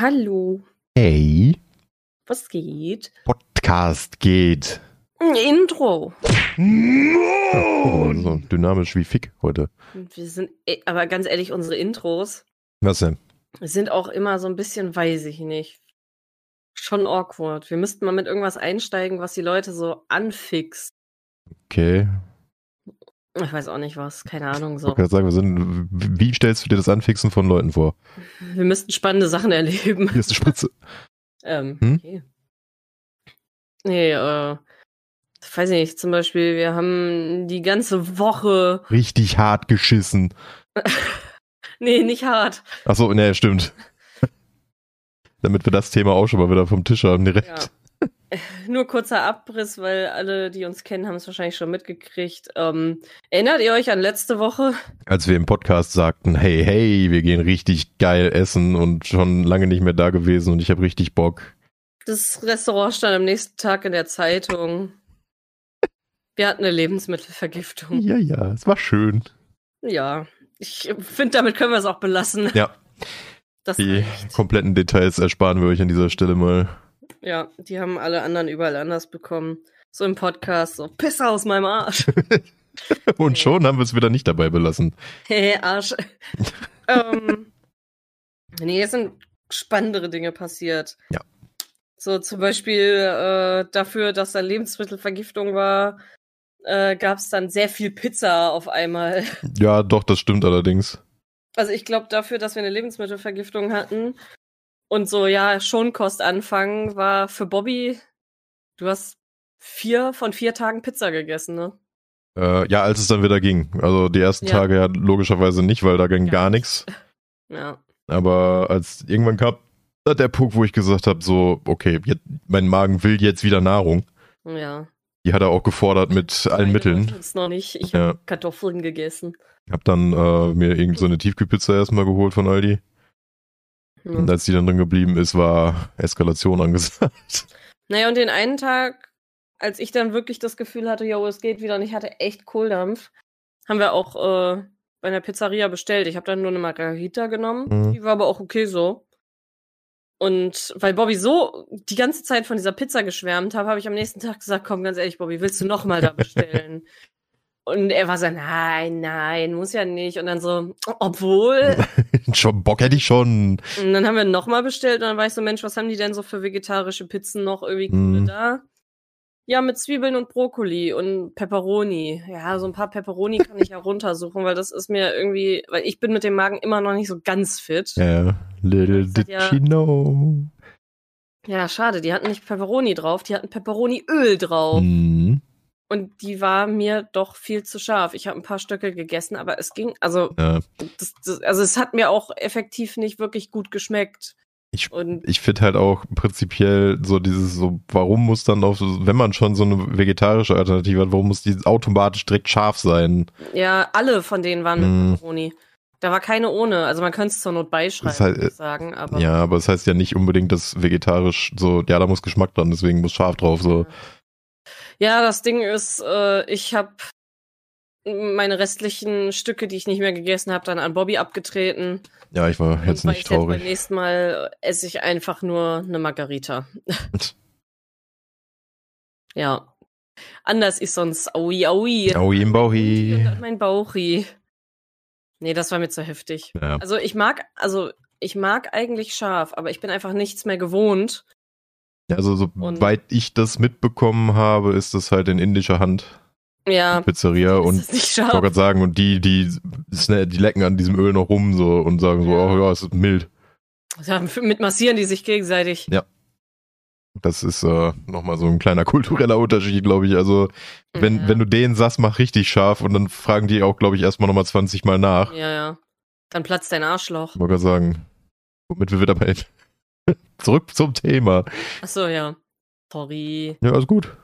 Hallo, Hey, was geht? Podcast geht. Intro. Oh, so dynamisch wie Fick heute. Wir sind, eh- aber ganz ehrlich, unsere Intros Was denn? sind auch immer so ein bisschen, weiß ich nicht, schon awkward. Wir müssten mal mit irgendwas einsteigen, was die Leute so anfixt. Okay. Ich weiß auch nicht was, keine Ahnung Ich so. wollte gerade sagen, wir sind, wie stellst du dir das Anfixen von Leuten vor? Wir müssten spannende Sachen erleben. Hier ist die Spritze. Ähm, Hm? okay. Nee, äh, weiß ich nicht, zum Beispiel, wir haben die ganze Woche, Richtig hart geschissen. nee, nicht hart, Achso, ne, stimmt. Damit wir das Thema auch schon mal wieder vom Tisch haben direkt. Ja. Nur kurzer Abriss, weil alle, die uns kennen, haben es wahrscheinlich schon mitgekriegt. Ähm, erinnert ihr euch an letzte Woche? Als wir im Podcast sagten, hey, hey, wir gehen richtig geil essen und schon lange nicht mehr da gewesen und ich habe richtig Bock. Das Restaurant stand am nächsten Tag in der Zeitung. Wir hatten eine Lebensmittelvergiftung. Ja, ja, es war schön. Ja, ich finde, damit können wir es auch belassen. Ja, Das die reicht. kompletten Details ersparen wir euch an dieser Stelle mal. Ja, die haben alle anderen überall anders bekommen. So im Podcast, so Pisse aus meinem Arsch. Und schon haben wir es wieder nicht dabei belassen. Hey, Arsch. ähm, nee, es sind spannendere Dinge passiert. Ja. So zum Beispiel äh, dafür, dass da Lebensmittelvergiftung war, äh, gab es dann sehr viel Pizza auf einmal. Ja, doch, das stimmt allerdings. Also ich glaube dafür, dass wir eine Lebensmittelvergiftung hatten und so, ja, Schonkost anfangen, war für Bobby, du hast vier von vier Tagen Pizza gegessen, ne? Äh, ja, als es dann wieder ging. Also die ersten Ja. Tage ja logischerweise nicht, weil da ging Gar gar nichts. Ja. Aber als irgendwann kam da der Punkt, wo ich gesagt habe, so, okay, jetzt, mein Magen will jetzt wieder Nahrung. Ja. Die hat er auch gefordert mit allen Meine Mitteln. es noch nicht. Ich Ja. habe Kartoffeln gegessen. Hab dann äh, mir irgend so eine Tiefkühlpizza erstmal geholt von Aldi. Ja. Und als die dann drin geblieben ist, war Eskalation angesagt. Naja, und den einen Tag, als ich dann wirklich das Gefühl hatte, yo, es geht wieder und ich hatte echt Kohldampf, haben wir auch äh, bei einer Pizzeria bestellt. Ich habe dann nur eine Margarita genommen. Mhm. Die war aber auch okay so. Und weil Bobby so die ganze Zeit von dieser Pizza geschwärmt hat, habe ich am nächsten Tag gesagt, komm, ganz ehrlich, Bobby, willst du noch mal da bestellen? Und er war so, nein, nein, muss ja nicht. Und dann so, obwohl. schon Bock hätte ich schon. Und dann haben wir nochmal bestellt und dann war ich so, Mensch, was haben die denn so für vegetarische Pizzen noch irgendwie Mhm. da? Ja, mit Zwiebeln und Brokkoli und Pepperoni. Ja, so ein paar Pepperoni kann ich ja runtersuchen, weil das ist mir irgendwie, weil ich bin mit dem Magen immer noch nicht so ganz fit. Ja, Ja, little Das hat did ja- she know. schade, die hatten nicht Pepperoni drauf, die hatten Pepperoni-Öl drauf. Mhm. Und die war mir doch viel zu scharf. Ich habe ein paar Stöcke gegessen, aber es ging, also, Ja, das, das, also es hat mir auch effektiv nicht wirklich gut geschmeckt. Ich- und ich finde halt auch prinzipiell so dieses so, warum muss dann auch, so- wenn man schon so eine vegetarische Alternative hat, warum muss die automatisch direkt scharf sein? Ja, alle von denen waren mit Mm. Pepperoni. Da war keine ohne. Also man könnte es zur Not beischreiben, Das heißt, sagen. Aber Ja, aber es heißt ja nicht unbedingt, dass vegetarisch so, ja, da muss Geschmack dran, deswegen muss scharf drauf, so. ja, das Ding ist, äh, ich habe meine restlichen Stücke, die ich nicht mehr gegessen habe, dann an Bobby abgetreten. Ja, ich war jetzt nicht weiß Jetzt beim traurig. nächsten Mal esse ich einfach nur eine Margarita. ja. Anders ist sonst Aui Aui. Aui im Bauchi. mein Bauchi. Nee, das war mir zu heftig. Ja. Also ich mag, also ich mag eigentlich scharf, aber ich bin einfach nichts mehr gewohnt. Also, soweit ich das mitbekommen habe, ist das halt in indischer Hand, Ja, Pizzeria, und ich wollte gerade sagen, und die, die, sna- die lecken an diesem Öl noch rum, so, und sagen so, Ja. oh ja, es ist mild. Ja, mit massieren die sich gegenseitig. Das ist äh, nochmal so ein kleiner kultureller Unterschied, glaube ich. Also, wenn, ja. wenn du denen sagst, mach richtig scharf, und dann fragen die auch, glaube ich, erstmal nochmal 20 Mal nach. Ja, ja. Dann platzt dein Arschloch. Ich wollte gerade sagen, womit wir wieder bei zurück zum Thema. Achso, ja. Sorry. Ja, alles gut.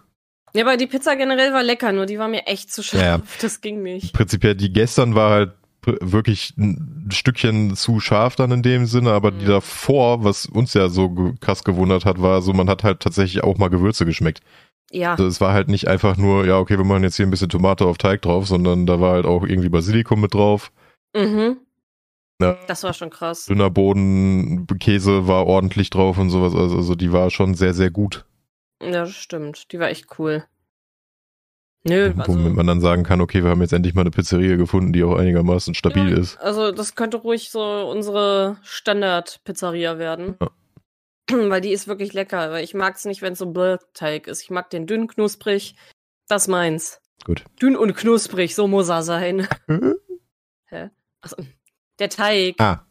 Ja, aber die Pizza generell war lecker, nur die war mir echt zu scharf. Ja. Das ging nicht. Prinzipiell, die gestern war halt wirklich ein Stückchen zu scharf dann in dem Sinne, aber die Mhm. davor, was uns ja so krass gewundert hat, war so, man hat halt tatsächlich auch mal Gewürze geschmeckt. Ja. Also es war halt nicht einfach nur, ja, okay, wir machen jetzt hier ein bisschen Tomate auf Teig drauf, sondern da war halt auch irgendwie Basilikum mit drauf. Mhm. Ja. Das war schon krass. Dünner Boden, Käse war ordentlich drauf und sowas. Also, also die war schon sehr, sehr gut. Ja, das stimmt. Die war echt cool. Nö, Womit also, man dann sagen kann, okay, wir haben jetzt endlich mal eine Pizzeria gefunden, die auch einigermaßen stabil ja, ist. Also das könnte ruhig so unsere Standard-Pizzeria werden. Ja. Weil die ist wirklich lecker. Weil ich mag es nicht, wenn es so Teig ist. Ich mag den dünn knusprig. Das meins. Gut. Dünn und knusprig, so muss er sein. Hä? Also, der Teig. Ah.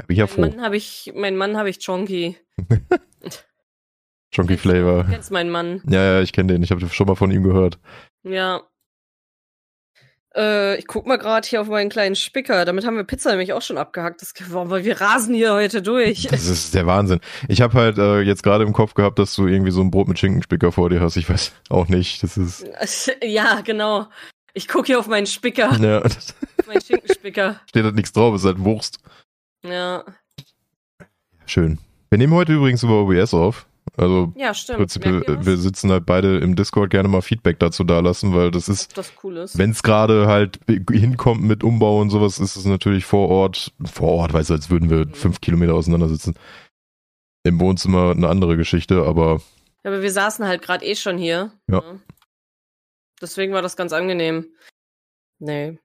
Hab ich ja mein froh. Mann habe ich, mein Mann habe ich Chonky. Du- Flavor. Du kennst meinen Mann. Ja, ja, ich kenne den. Ich habe schon mal von ihm gehört. Ja. Äh, ich guck mal gerade hier auf meinen kleinen Spicker. Damit haben wir Pizza nämlich auch schon abgehackt. Das, weil wir rasen hier heute durch. Das ist der Wahnsinn. Ich habe halt äh, jetzt gerade im Kopf gehabt, dass du irgendwie so ein Brot mit Schinkenspicker vor dir hast. Ich weiß auch nicht. Das ist. ja, genau. Ich guck hier auf meinen Spicker, Ja, auf meinen Schinkenspicker. steht halt nichts drauf, ist halt Wurst. Ja. Schön. Wir nehmen heute übrigens über OBS auf. Also Ja, stimmt. prinzipiell, wir sitzen halt beide im Discord gerne mal Feedback dazu dalassen, weil das ist, das cool ist. wenn es gerade halt hinkommt mit Umbau und sowas, ist es natürlich vor Ort, vor Ort, weißt du, als würden wir Mhm. fünf Kilometer auseinander sitzen. Im Wohnzimmer eine andere Geschichte, aber Ja, aber wir saßen halt gerade eh schon hier. Ja. ne? Deswegen war das ganz angenehm. Nee.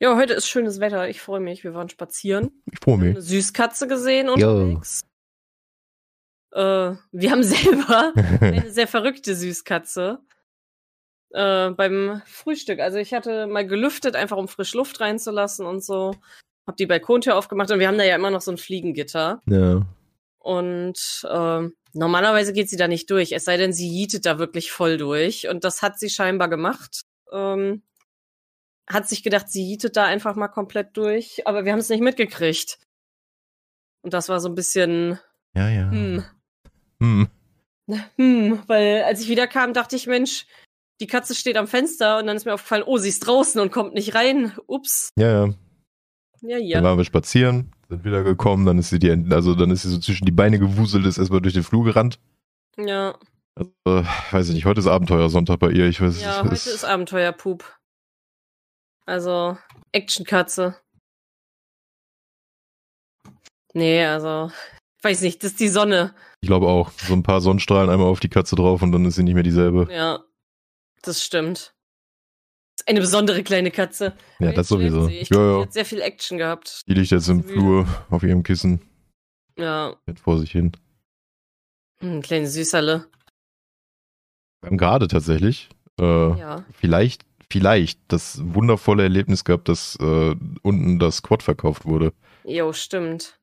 Ja, heute ist schönes Wetter. Ich freue mich. Wir waren spazieren. ich freue mich. eine Süßkatze gesehen unterwegs. Äh, wir haben selber eine sehr verrückte Süßkatze äh, beim Frühstück. Also ich hatte mal gelüftet, einfach um frisch Luft reinzulassen und so. Hab die Balkontür aufgemacht und wir haben da ja immer noch so ein Fliegengitter. ja. Und ähm, normalerweise geht sie da nicht durch, es sei denn, sie jietet da wirklich voll durch. Und das hat sie scheinbar gemacht. Ähm, hat sich gedacht, sie jietet da einfach mal komplett durch, aber wir haben es nicht mitgekriegt. Und das war so ein bisschen, Ja, ja. hm, Hm. hm, weil als ich wiederkam, dachte ich, Mensch, die Katze steht am Fenster und dann ist mir aufgefallen, oh, sie ist draußen und kommt nicht rein. Ups. Ja, ja. Ja, Dann ja. waren wir spazieren, sind wieder gekommen, dann ist sie die, also dann ist sie so zwischen die Beine gewuselt, ist erstmal durch den Flur gerannt. Ja, Also, weiß ich nicht, heute ist Abenteuersonntag bei ihr, ich weiß ja, heute ist Abenteuerpup. Also, Actionkatze. Nee, also, weiß nicht, das ist die Sonne. Ich glaube auch. So ein paar Sonnenstrahlen einmal auf die Katze drauf und dann ist sie nicht mehr dieselbe. Ja, das stimmt. Eine besondere kleine Katze. Ja, das sowieso. Ich Ja, ja. hat sehr viel Action gehabt. Die liegt jetzt im. Flur auf ihrem Kissen, Ja, fährt vor sich hin. ein kleine Süßerle. Wir haben gerade tatsächlich äh, Ja. vielleicht, vielleicht das wundervolle Erlebnis gehabt, dass äh, unten das Quad verkauft wurde. Jo, stimmt.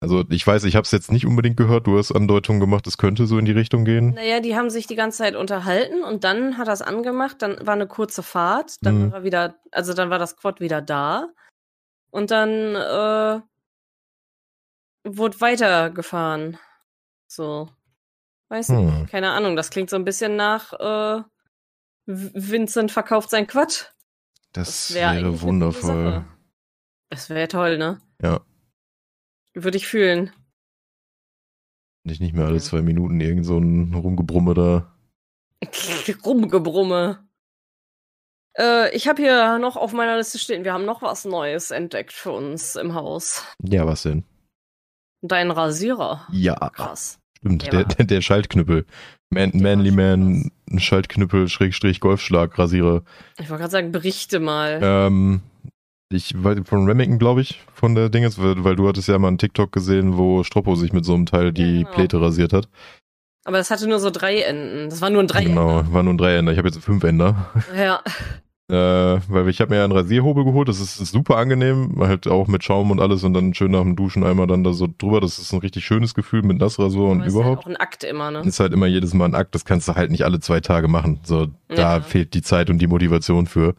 Also ich weiß, ich habe es jetzt nicht unbedingt gehört. Du hast Andeutungen gemacht, es könnte so in die Richtung gehen. Naja, die haben sich die ganze Zeit unterhalten und dann hat er es angemacht, dann war eine kurze Fahrt, dann Mhm. war er wieder, also dann war das Quad wieder da und dann äh, wurde weitergefahren. So. Weiß nicht, Hm. keine Ahnung, das klingt so ein bisschen nach äh, Vincent verkauft sein Quad. Das, wär eigentlich wäre wundervoll. Das wäre toll, ne? Ja. Würde ich fühlen. Nicht, nicht mehr alle Ja. zwei Minuten irgend so ein Rumgebrumme da. Rumgebrumme. Äh, ich habe hier noch auf meiner Liste stehen, wir haben noch was Neues entdeckt für uns im Haus. Ja, was denn? Dein Rasierer. Ja, Krass. stimmt. Der Der, der, der Schaltknüppel. Man, war Manly Man, ein Schaltknüppel, Schrägstrich, Golfschlag, Rasierer. Ich wollte gerade sagen, berichte mal. Ähm, ich von Remington, glaube ich, von der Dinges, weil, du hattest ja mal einen TikTok gesehen, wo Stroppo sich mit so einem Teil die genau. Pläte rasiert hat. Aber das hatte nur so drei Enden. Das war nur ein Dreieck. Genau, war nur ein Dreiender. Ich habe jetzt fünf Ender. Ja. Äh, weil ich habe mir ja einen Rasierhobel geholt, das ist, ist super angenehm, halt auch mit Schaum und alles und dann schön nach dem Duschen einmal dann da so drüber. Das ist ein richtig schönes Gefühl mit Nassrasur und ist überhaupt. Halt auch ein Akt immer, ne? Ist halt immer jedes Mal ein Akt, das kannst du halt nicht alle zwei Tage machen. So, da Ja. fehlt die Zeit und die Motivation für.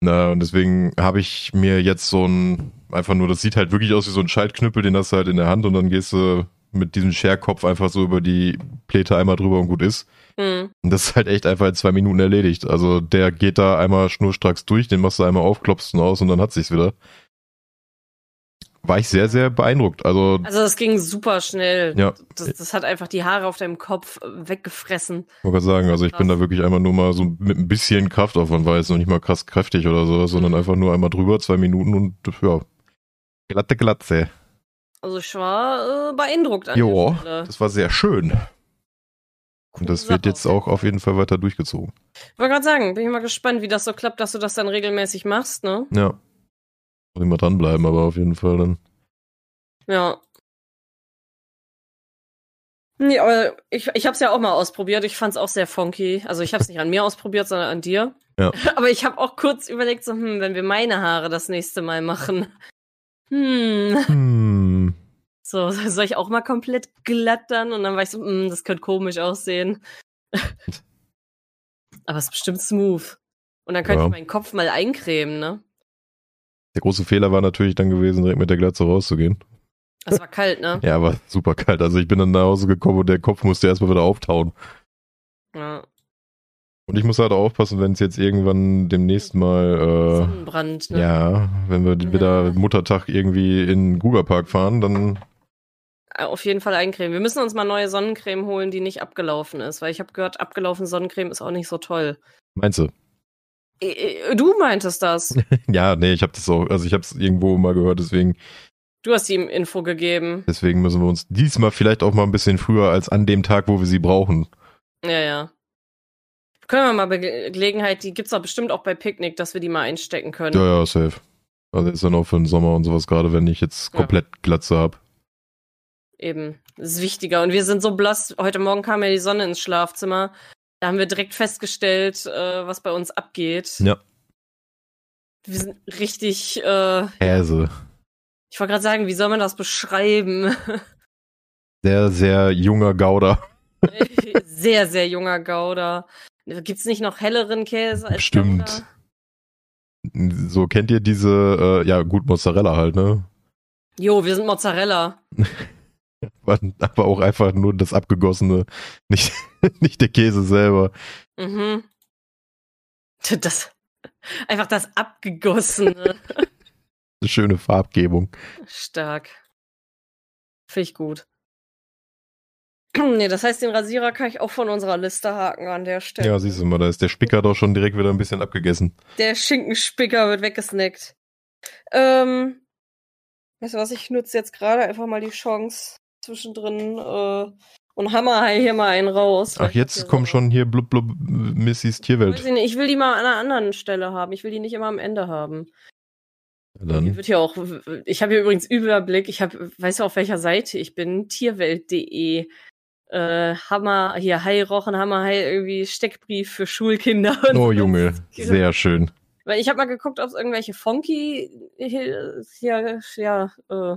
Na, und deswegen habe ich mir jetzt so ein, einfach nur, das sieht halt wirklich aus wie so ein Schaltknüppel, den hast du halt in der Hand und dann gehst du mit diesem Scherkopf einfach so über die Pläte einmal drüber und gut ist. Hm. Und das ist halt echt einfach in zwei Minuten erledigt. Also der geht da einmal schnurstracks durch, den machst du einmal auf, klopfst ihn aus und dann hat sich's wieder. War ich sehr, sehr beeindruckt. Also, Also das ging super schnell. ja, Das, das hat einfach die Haare auf deinem Kopf äh, weggefressen. ich wollte gerade sagen, also ich bin da wirklich einfach nur mal so mit ein bisschen Kraftaufwand, war jetzt noch nicht mal krass kräftig oder sowas, sondern Mhm. einfach nur einmal drüber, zwei Minuten und ja, Glatte Glatze. Also ich war äh, beeindruckt an Jo, das war sehr schön. Und das wird jetzt auch auf jeden Fall weiter durchgezogen. Ich wollte gerade sagen, bin ich mal gespannt, wie das so klappt, dass du das dann regelmäßig machst, ne? Ja. Muss ich mal dranbleiben, aber auf jeden Fall dann. Ja. Nee, aber ich, ich habe es ja auch mal ausprobiert. Ich fand es auch sehr funky. Also ich habe es nicht an mir ausprobiert, sondern an dir. Ja. Aber ich habe auch kurz überlegt, so, hm, wenn wir meine Haare das nächste Mal machen. Hm. Hm. So, soll ich auch mal komplett glatt dann? Und dann war ich so, hm, das könnte komisch aussehen. Aber es ist bestimmt smooth. Und dann könnte Ja. ich meinen Kopf mal eincremen, ne? Der große Fehler war natürlich dann gewesen, direkt mit der Glatze rauszugehen. Es war kalt, ne? Ja, aber super kalt. Also ich bin dann nach Hause gekommen und der Kopf musste erstmal wieder auftauen. Ja. Und ich muss halt aufpassen, wenn es jetzt irgendwann demnächst mal, Sonnenbrand, äh, ne? ja, wenn wir Ja. wieder Muttertag irgendwie in Guga Park fahren, dann Äh, Auf jeden Fall eincremen. Wir müssen uns mal neue Sonnencreme holen, die nicht abgelaufen ist, weil ich habe gehört, abgelaufene Sonnencreme ist auch nicht so toll. meinst du? Äh, äh, Du meintest das. Ja, nee, ich habe das auch, also ich habe es irgendwo mal gehört, deswegen, Du hast ihm Info gegeben. deswegen müssen wir uns diesmal vielleicht auch mal ein bisschen früher als an dem Tag, wo wir sie brauchen. Ja, ja. Können wir mal bei Ge- Gelegenheit, die gibt's doch bestimmt auch bei Picknick, dass wir die mal einstecken können. Ja, ja, safe. Also ist dann auch für den Sommer und sowas, gerade wenn ich jetzt Ja. komplett Glatze hab. Eben. Das ist wichtiger. Und wir sind so blass. Heute Morgen kam ja die Sonne ins Schlafzimmer. Da haben wir direkt festgestellt, äh, was bei uns abgeht. Ja. Wir sind richtig, äh, Käse. ich wollte gerade sagen, wie soll man das beschreiben? Sehr, sehr junger Gouda. sehr, sehr junger Gouda. Gibt's nicht noch helleren Käse als. Gouda? So kennt ihr diese, äh, ja gut, Mozzarella halt, ne? Jo, wir sind Mozzarella. Aber auch einfach nur das abgegossene, nicht, nicht der Käse selber. Mhm. Das, einfach das abgegossene. Eine schöne Farbgebung. Stark. Finde ich gut. nee, das heißt, den Rasierer kann ich auch von unserer Liste haken an der Stelle. Ja, siehst du mal, da ist der Spicker doch schon direkt wieder ein bisschen abgegessen. Der Schinkenspicker wird weggesnackt. Ähm, weißt du was, ich nutze jetzt gerade einfach mal die Chance zwischendrin äh, und hammer hier mal einen raus. Ach, jetzt so- schon hier blub blub Missys Weiß Tierwelt. ich, nicht, ich will die mal an einer anderen Stelle haben. Ich will die nicht immer am Ende haben. Dann, wird hier auch, ich habe hier übrigens Überblick, ich habe, weißt du auf welcher Seite ich bin? Tierwelt.de. Äh, Hammer, hier Hai Rochen, Hammer Hai, irgendwie Steckbrief für Schulkinder. oh. Junge, sehr schön. Weil ich habe mal geguckt, ob es irgendwelche Funky hier, hier ja, äh,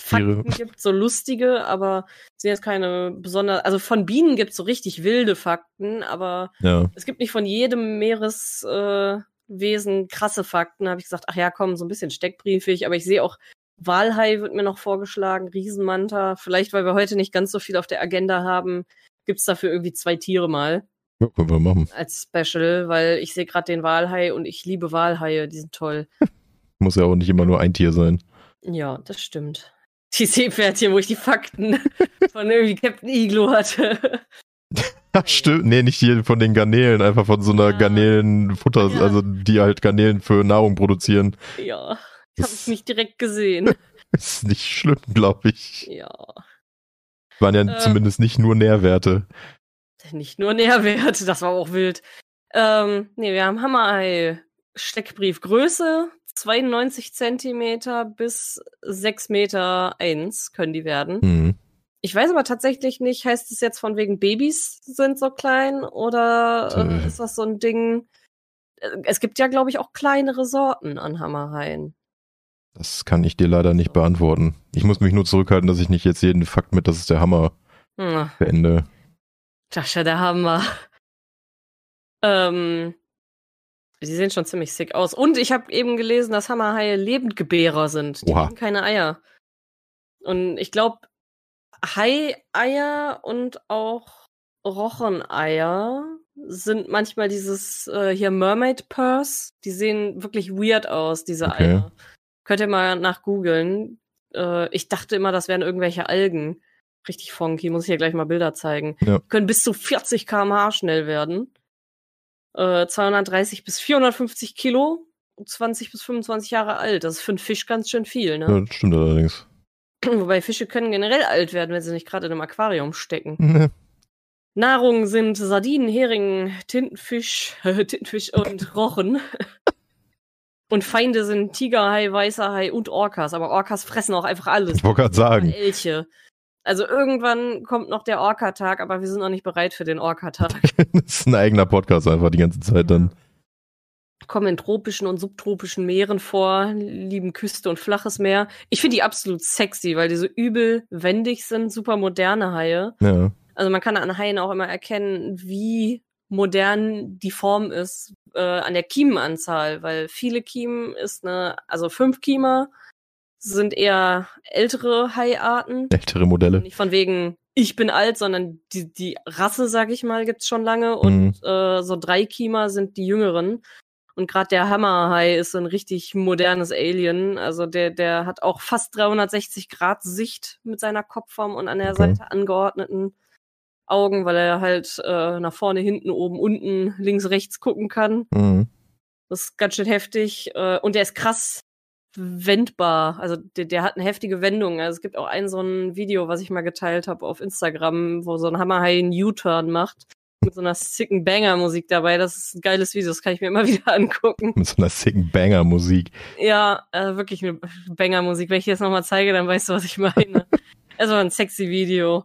Fakten gibt, so lustige, aber sind jetzt keine besonders, also von Bienen gibt es so richtig wilde Fakten, aber Ja, es gibt nicht von jedem Meereswesen äh, krasse Fakten. Da habe ich gesagt, ach ja, komm, so ein bisschen steckbriefig, aber ich sehe auch, Walhai wird mir noch vorgeschlagen, Riesenmanta. Vielleicht, weil wir heute nicht ganz so viel auf der Agenda haben, gibt's dafür irgendwie zwei Tiere mal ja können wir machen. als Special, weil ich sehe gerade den Walhai und ich liebe Walhaie, die sind toll. Muss ja auch nicht immer nur ein Tier sein. Ja, das stimmt. Die Seepferdchen, wo ich die Fakten von irgendwie Captain Iglo hatte. Ach, stimmt. Nee, nicht hier von den Garnelen, einfach von so einer Ja. Garnelenfutter, Ja. also die halt Garnelen für Nahrung produzieren. ja, habe ich nicht direkt gesehen. ist nicht schlimm, glaube ich. ja. Waren ja Ähm. zumindest nicht nur Nährwerte. Nicht nur Nährwert, das war auch wild. Ähm, nee, wir haben Hammerei. Steckbrief Größe 92 Zentimeter bis 6 Meter eins können die werden. Hm. Ich weiß aber tatsächlich nicht, heißt es jetzt von wegen Babys sind so klein oder äh, Äh. ist das so ein Ding? Äh, Es gibt ja, glaube ich, auch kleinere Sorten an Hammerhaien. Das kann ich dir leider nicht beantworten. Ich muss mich nur zurückhalten, dass ich nicht jetzt jeden Fakt mit, das ist der Hammer, Hm, beende. das ist ja der Hammer. Ähm, sie sehen schon ziemlich sick aus. Und ich habe eben gelesen, dass Hammerhaie Lebendgebärer sind. Die Oha. haben keine Eier. Und ich glaube, Hai-Eier und auch Rocheneier sind manchmal dieses äh, hier Mermaid Purse. Die sehen wirklich weird aus, diese Okay. Eier. Könnt ihr mal nach googeln. Äh, ich dachte immer, das wären irgendwelche Algen. Richtig funky, muss ich hier gleich mal Bilder zeigen. Ja. Können bis zu 40 km/h schnell werden. Äh, 230 bis 450 Kilo 20 bis 25 Jahre alt. Das ist für einen Fisch ganz schön viel, ne? Ja, das stimmt allerdings. Wobei Fische können generell alt werden, wenn sie nicht gerade in einem Aquarium stecken. Nahrung sind Sardinen, Hering, Tintenfisch, Tintenfisch und Rochen. und Feinde sind Tigerhai, Weißer Hai und Orcas. Aber Orcas fressen auch einfach alles. Ich wollte gerade sagen. Elche. Also irgendwann kommt noch der Orca-Tag, aber wir sind noch nicht bereit für den Orca-Tag. das ist ein eigener Podcast einfach die ganze Zeit dann. Kommen in tropischen und subtropischen Meeren vor, lieben Küste und flaches Meer. Ich finde die absolut sexy, weil die so übel wendig sind, super moderne Haie. Ja. Also man kann an Haien auch immer erkennen, wie modern die Form ist äh, an der Kiemenanzahl, weil viele Kiemen ist eine, also fünf Kiemer sind eher ältere Haiarten. Ältere Modelle. Nicht von wegen, ich bin alt, sondern die, die Rasse, sag ich mal, gibt's schon lange. Und Mhm. äh, so drei Kiemer sind die jüngeren. Und gerade der Hammerhai ist so ein richtig modernes Alien. Also der, der hat auch fast 360 Grad Sicht mit seiner Kopfform und an der Okay. Seite angeordneten Augen, weil er halt äh, nach vorne, hinten, oben, unten, links, rechts gucken kann. Mhm. Das ist ganz schön heftig. Äh, und der ist krass wendbar. Also der, der hat eine heftige Wendung. Also es gibt auch ein so ein Video, was ich mal geteilt habe auf Instagram, wo so ein Hammerhai einen U-Turn macht. Mit so einer sicken Banger-Musik dabei. Das ist ein geiles Video, das kann ich mir immer wieder angucken. Mit so einer sicken Banger-Musik. Ja, äh, wirklich eine Banger-Musik. Wenn ich dir das nochmal zeige, dann weißt du, was ich meine. also ein sexy Video.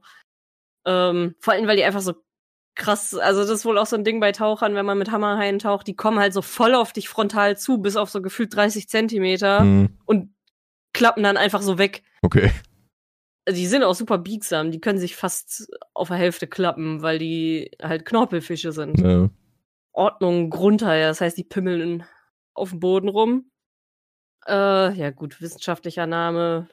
Ähm, vor allem, weil die einfach so krass, also das ist wohl auch so ein Ding bei Tauchern, wenn man mit Hammerhaien taucht, die kommen halt so voll auf dich frontal zu, bis auf so gefühlt 30 Zentimeter Mhm. und klappen dann einfach so weg. Okay. Die sind auch super biegsam, die können sich fast auf der Hälfte klappen, weil die halt Knorpelfische sind. Ja. Ordnung Grundhaie, das heißt, die pimmeln auf dem Boden rum. Äh, ja gut, wissenschaftlicher Name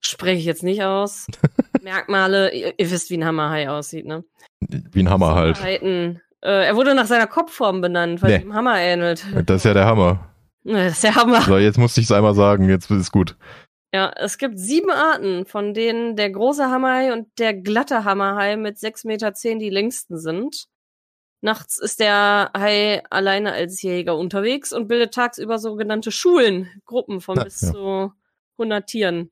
spreche ich jetzt nicht aus. Merkmale, ihr, ihr wisst, wie ein Hammerhai aussieht, ne? Wie ein Hammer halt. Äh, er wurde nach seiner Kopfform benannt, weil Nee. er dem Hammer ähnelt. Das ist ja der Hammer. Das ist der Hammer. So, jetzt musste ich es einmal sagen, jetzt ist gut. Ja, es gibt sieben Arten, von denen der große Hammerhai und der glatte Hammerhai mit 6,10 Meter die längsten sind. Nachts ist der Hai alleine als Jäger unterwegs und bildet tagsüber sogenannte Schulen, Gruppen von Ja, bis ja. zu 100 Tieren.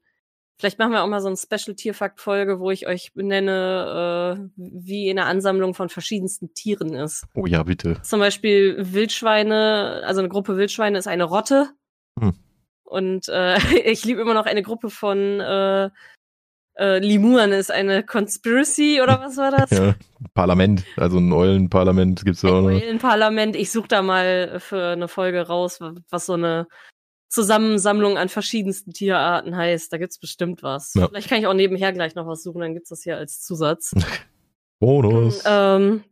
Vielleicht machen wir auch mal so eine Special-Tierfakt-Folge, wo ich euch benenne, äh, wie eine Ansammlung von verschiedensten Tieren ist. Oh ja, bitte. Zum Beispiel Wildschweine, also eine Gruppe Wildschweine ist eine Rotte. Hm. Und äh, ich liebe immer noch eine Gruppe von äh, äh, Limuren ist eine Conspiracy oder was war das? Ja. Parlament, also ein Eulenparlament gibt's ja auch noch. Eulenparlament. Ich suche da mal für eine Folge raus, was so eine Zusammensammlung an verschiedensten Tierarten heißt. Da gibt's bestimmt was. Ja. Vielleicht kann ich auch nebenher gleich noch was suchen, dann gibt's das hier als Zusatz. Bonus. Ähm,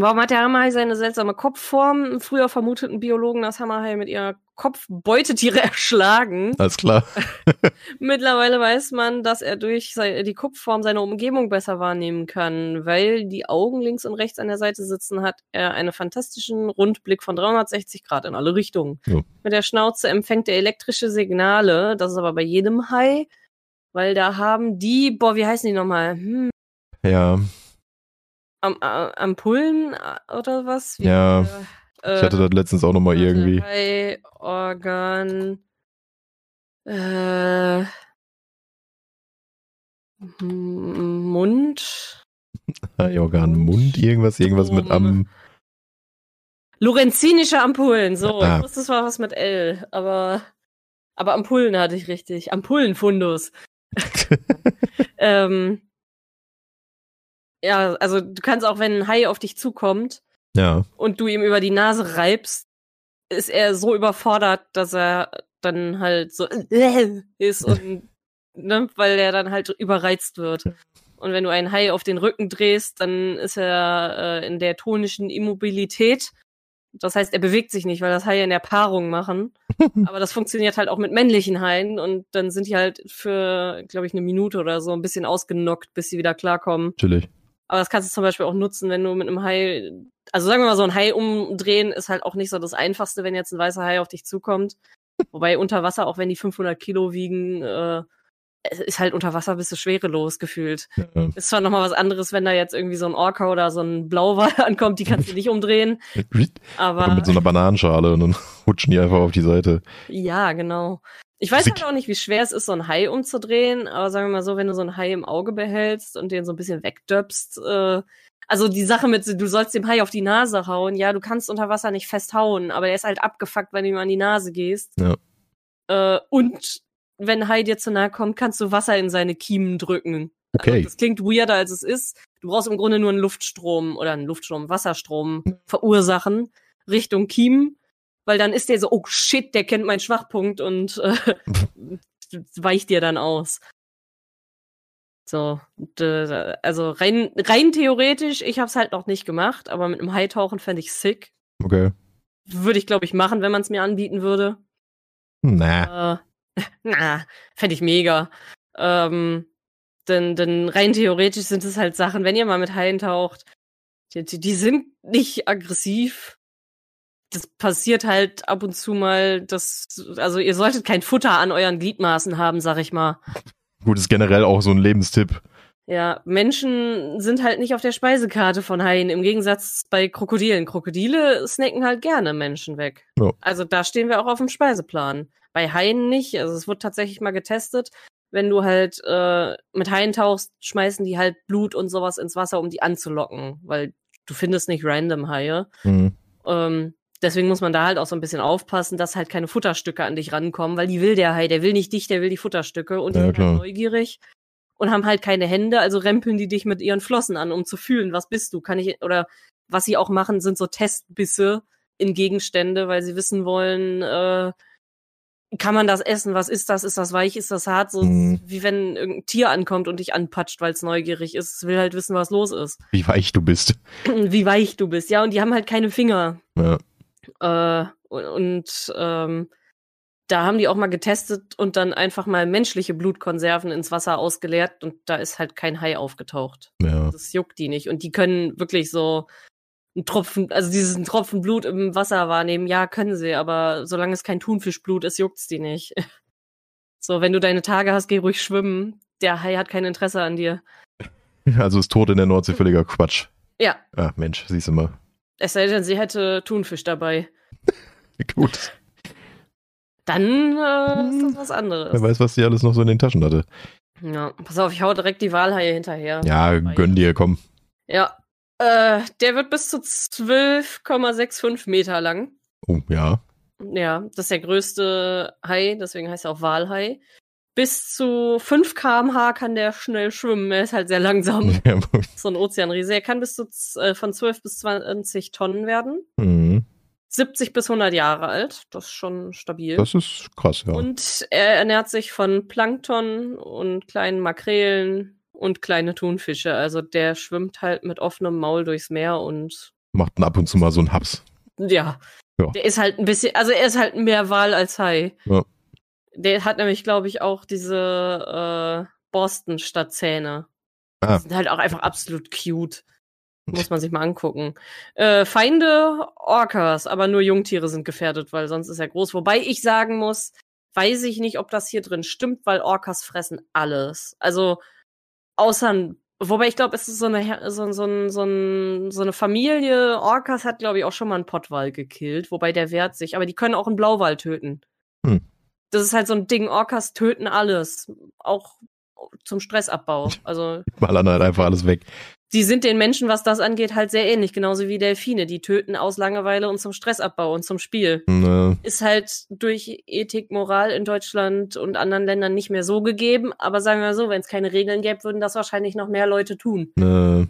warum hat der Hammerhai seine seltsame Kopfform? Früher vermuteten Biologen, dass Hammerhai mit ihrer Kopf Beutetiere erschlagen. Alles klar. Mittlerweile weiß man, dass er durch die Kopfform seine Umgebung besser wahrnehmen kann. Weil die Augen links und rechts an der Seite sitzen, hat er einen fantastischen Rundblick von 360 Grad in alle Richtungen. Ja. Mit der Schnauze empfängt er elektrische Signale. Das ist aber bei jedem Hai. Weil da haben die, boah, wie heißen die nochmal? Hm, Ja, Am, äh, Ampullen äh, oder was? Wie, Ja, äh, ich hatte das letztens auch nochmal irgendwie. Hai, Organ. Äh, Mund. Organ, Mund, irgendwas, irgendwas mit am. Lorenzinische Ampullen, so. Ah. Ich wusste, es war was mit L, aber, aber Ampullen hatte ich richtig. Ampullenfundus. ähm, ja, also du kannst auch, wenn ein Hai auf dich zukommt, ja, und du ihm über die Nase reibst, ist er so überfordert, dass er dann halt so ist und ne, weil er dann halt überreizt wird. Und wenn du einen Hai auf den Rücken drehst, dann ist er äh, in der tonischen Immobilität. Das heißt, er bewegt sich nicht, weil das Haie in der Paarung machen. Aber das funktioniert halt auch mit männlichen Haien und dann sind die halt für, glaube ich, eine Minute oder so ein bisschen ausgenockt, bis sie wieder klarkommen. natürlich. Aber das kannst du zum Beispiel auch nutzen, wenn du mit einem Hai, also sagen wir mal, so ein Hai umdrehen ist halt auch nicht so das Einfachste, wenn jetzt ein weißer Hai auf dich zukommt. Wobei unter Wasser, auch wenn die 500 Kilo wiegen, äh, ist halt unter Wasser bist du schwerelos gefühlt. Ja. Ist zwar nochmal was anderes, wenn da jetzt irgendwie so ein Orca oder so ein Blauwal ankommt, die kannst du nicht umdrehen, aber mit so einer Bananenschale und dann rutschen die einfach auf die Seite. ja, genau. Ich weiß halt auch nicht, wie schwer es ist, so ein Hai umzudrehen, aber sagen wir mal so, wenn du so ein Hai im Auge behältst und den so ein bisschen wegdöpst, äh, also die Sache mit, du sollst dem Hai auf die Nase hauen, ja, du kannst unter Wasser nicht festhauen, aber er ist halt abgefuckt, wenn du ihm an die Nase gehst. Ja. Äh, und wenn Hai dir zu nahe kommt, kannst du Wasser in seine Kiemen drücken. Also Okay. das klingt weirder, als es ist. Du brauchst im Grunde nur einen Luftstrom oder einen Luftstrom, Wasserstrom verursachen Richtung Kiemen, weil dann ist der so, oh shit, der kennt meinen Schwachpunkt und äh, weicht dir dann aus. So, also rein, rein theoretisch, ich hab's halt noch nicht gemacht, aber mit einem Haitauchen fände ich sick. Okay. Würde ich, glaube ich, machen, wenn man es mir anbieten würde. Na. Äh, na, fände ich mega. Ähm, denn, denn rein theoretisch sind es halt Sachen, wenn ihr mal mit Haien taucht, die, die, die sind nicht aggressiv. Das passiert halt ab und zu mal, dass, also ihr solltet kein Futter an euren Gliedmaßen haben, sag ich mal. Gut, ist generell auch so ein Lebenstipp. Ja, Menschen sind halt nicht auf der Speisekarte von Haien, im Gegensatz bei Krokodilen. Krokodile snacken halt gerne Menschen weg. Ja. Also da stehen wir auch auf dem Speiseplan. Bei Haien nicht. Also es wird tatsächlich mal getestet. Wenn du halt äh, mit Haien tauchst, schmeißen die halt Blut und sowas ins Wasser, um die anzulocken, weil du findest nicht random Haie. Mhm. Ähm, deswegen muss man da halt auch so ein bisschen aufpassen, dass halt keine Futterstücke an dich rankommen, weil die will der Hai, der will nicht dich, der will die Futterstücke und die Ja, sind halt neugierig und haben halt keine Hände, also rempeln die dich mit ihren Flossen an, um zu fühlen, was bist du, kann ich, oder was sie auch machen, sind so Testbisse in Gegenstände, weil sie wissen wollen, äh, kann man das essen, was ist das, ist das weich, ist das hart, so Mhm. wie wenn irgendein Tier ankommt und dich anpatscht, weil es neugierig ist, es will halt wissen, was los ist, Wie weich du bist. wie weich du bist, ja, und die haben halt keine Finger, Ja. Äh, und, ähm, da haben die auch mal getestet und dann einfach mal menschliche Blutkonserven ins Wasser ausgeleert und da ist halt kein Hai aufgetaucht. Ja. Das juckt die nicht. Und die können wirklich so einen Tropfen, also diesen Tropfen Blut im Wasser wahrnehmen. Ja, können sie, aber solange es kein Thunfischblut ist, juckt's die nicht. So, wenn du deine Tage hast, geh ruhig schwimmen. Der Hai hat kein Interesse an dir. Also ist Tod in der Nordsee völliger Quatsch. Ja, Ah, Mensch, siehst du mal. Es sei denn, sie hätte Thunfisch dabei. Gut. Dann äh, ist das was anderes. Wer weiß, was die alles noch so in den Taschen hatte. Ja, pass auf, ich hau direkt die Walhaie hinterher. Ja, gönn dir, komm. Ja. Äh, der wird bis zu 12,65 Meter lang. Oh, ja. Ja, das ist der größte Hai, deswegen heißt er auch Walhai. Bis zu 5 km/h kann der schnell schwimmen. Er ist halt sehr langsam. Ja, so ein Ozeanriese. Er kann bis zu äh, von 12 bis 20 Tonnen werden. mhm. 70 bis 100 Jahre alt. Das ist schon stabil. Das ist krass, ja. Und er ernährt sich von Plankton und kleinen Makrelen und kleine Thunfische. Also der schwimmt halt mit offenem Maul durchs Meer und Macht dann ab und zu mal so einen Haps. ja. Ja. Der ist halt ein bisschen, also er ist halt mehr Wal als Hai. Ja. Der hat nämlich, glaube ich, auch diese äh, Borsten-Stadtzähne. Ah. Die sind halt auch einfach absolut cute. Muss man sich mal angucken. Äh, Feinde Orcas, aber nur Jungtiere sind gefährdet, weil sonst ist er groß. Wobei ich sagen muss, weiß ich nicht, ob das hier drin stimmt, weil Orcas fressen alles. Also außer ein Wobei ich glaube, es ist so eine, so, so, ein- so, ein- so eine Familie. Orcas hat, glaube ich, auch schon mal einen Pottwal gekillt, wobei der wehrt sich. Aber die können auch einen Blauwal töten. Hm. Das ist halt so ein Ding. Orcas töten alles. Auch zum Stressabbau. Also, Ballern halt einfach alles weg. die sind den Menschen, was das angeht, halt sehr ähnlich. Genauso wie Delfine. Die töten aus Langeweile und zum Stressabbau und zum Spiel. Ne, Ist halt durch Ethik, Moral in Deutschland und anderen Ländern nicht mehr so gegeben. Aber sagen wir mal so, wenn es keine Regeln gäbe, würden das wahrscheinlich noch mehr Leute tun. ne,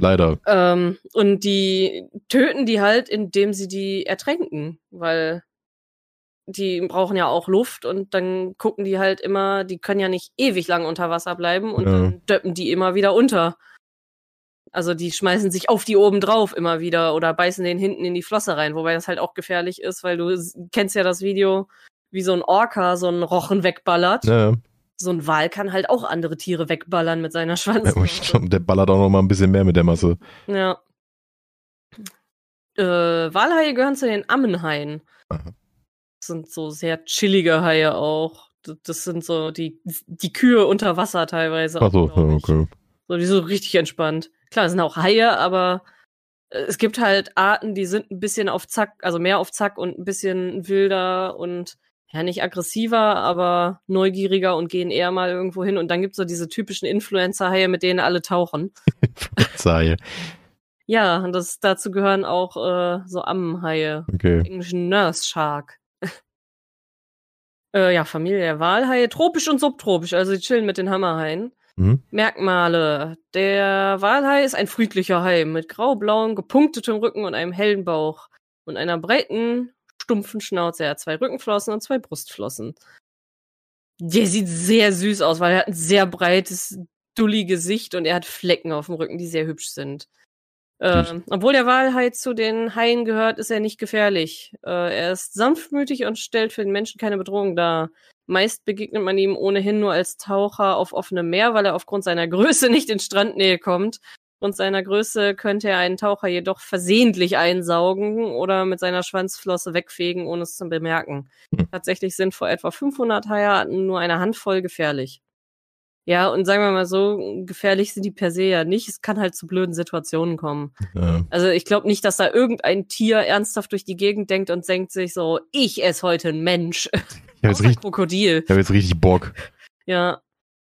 leider. Ähm, und die töten die halt, indem sie die ertränken, weil die brauchen ja auch Luft und dann gucken die halt immer, die können ja nicht ewig lang unter Wasser bleiben und Ja. dann döppen die immer wieder unter. Also die schmeißen sich auf die oben drauf immer wieder oder beißen den hinten in die Flosse rein, wobei das halt auch gefährlich ist, weil du kennst ja das Video, wie so ein Orca so einen Rochen wegballert. Ne, So ein Wal kann halt auch andere Tiere wegballern mit seiner Schwanz. ja, schon, der ballert auch noch mal ein bisschen mehr mit der Masse. Ja. Äh, Walhaie gehören zu den Ammenhaien. Aha. Sind so sehr chillige Haie auch. Das sind so die, die Kühe unter Wasser teilweise. Achso, glaub ich. okay. So, die so richtig entspannt. Klar, es sind auch Haie, aber äh, es gibt halt Arten, die sind ein bisschen auf Zack, also mehr auf Zack und ein bisschen wilder und ja, nicht aggressiver, aber neugieriger und gehen eher mal irgendwo hin. Und dann gibt's so diese typischen Influencer-Haie, mit denen alle tauchen. Sei. Ja, und das, dazu gehören auch äh, so Ammenhaie, Okay. englischen Nurse Shark. Äh, ja, Familie der Walhaie, tropisch und subtropisch, also die chillen mit den Hammerhaien. Mhm. Merkmale. Der Walhai ist ein friedlicher Hai mit grau-blauem, gepunktetem Rücken und einem hellen Bauch und einer breiten, stumpfen Schnauze. Er hat zwei Rückenflossen und zwei Brustflossen. Der sieht sehr süß aus, weil er hat ein sehr breites, dulli Gesicht und er hat Flecken auf dem Rücken, die sehr hübsch sind. Ähm, obwohl der Walhai zu den Haien gehört, ist er nicht gefährlich. Äh, er ist sanftmütig und stellt für den Menschen keine Bedrohung dar. Meist begegnet man ihm ohnehin nur als Taucher auf offenem Meer, weil er aufgrund seiner Größe nicht in Strandnähe kommt. Aufgrund seiner Größe könnte er einen Taucher jedoch versehentlich einsaugen oder mit seiner Schwanzflosse wegfegen, ohne es zu bemerken. Hm. Tatsächlich sind vor etwa 500 Haiarten nur eine Handvoll gefährlich. Ja, und sagen wir mal so, gefährlich sind die per se ja nicht. Es kann halt zu blöden Situationen kommen. Ja. Also ich glaube nicht, dass da irgendein Tier ernsthaft durch die Gegend denkt und denkt sich so, ich esse heute einen Mensch. Ich habe jetzt, Krokodil. ich hab jetzt richtig Bock. Ja.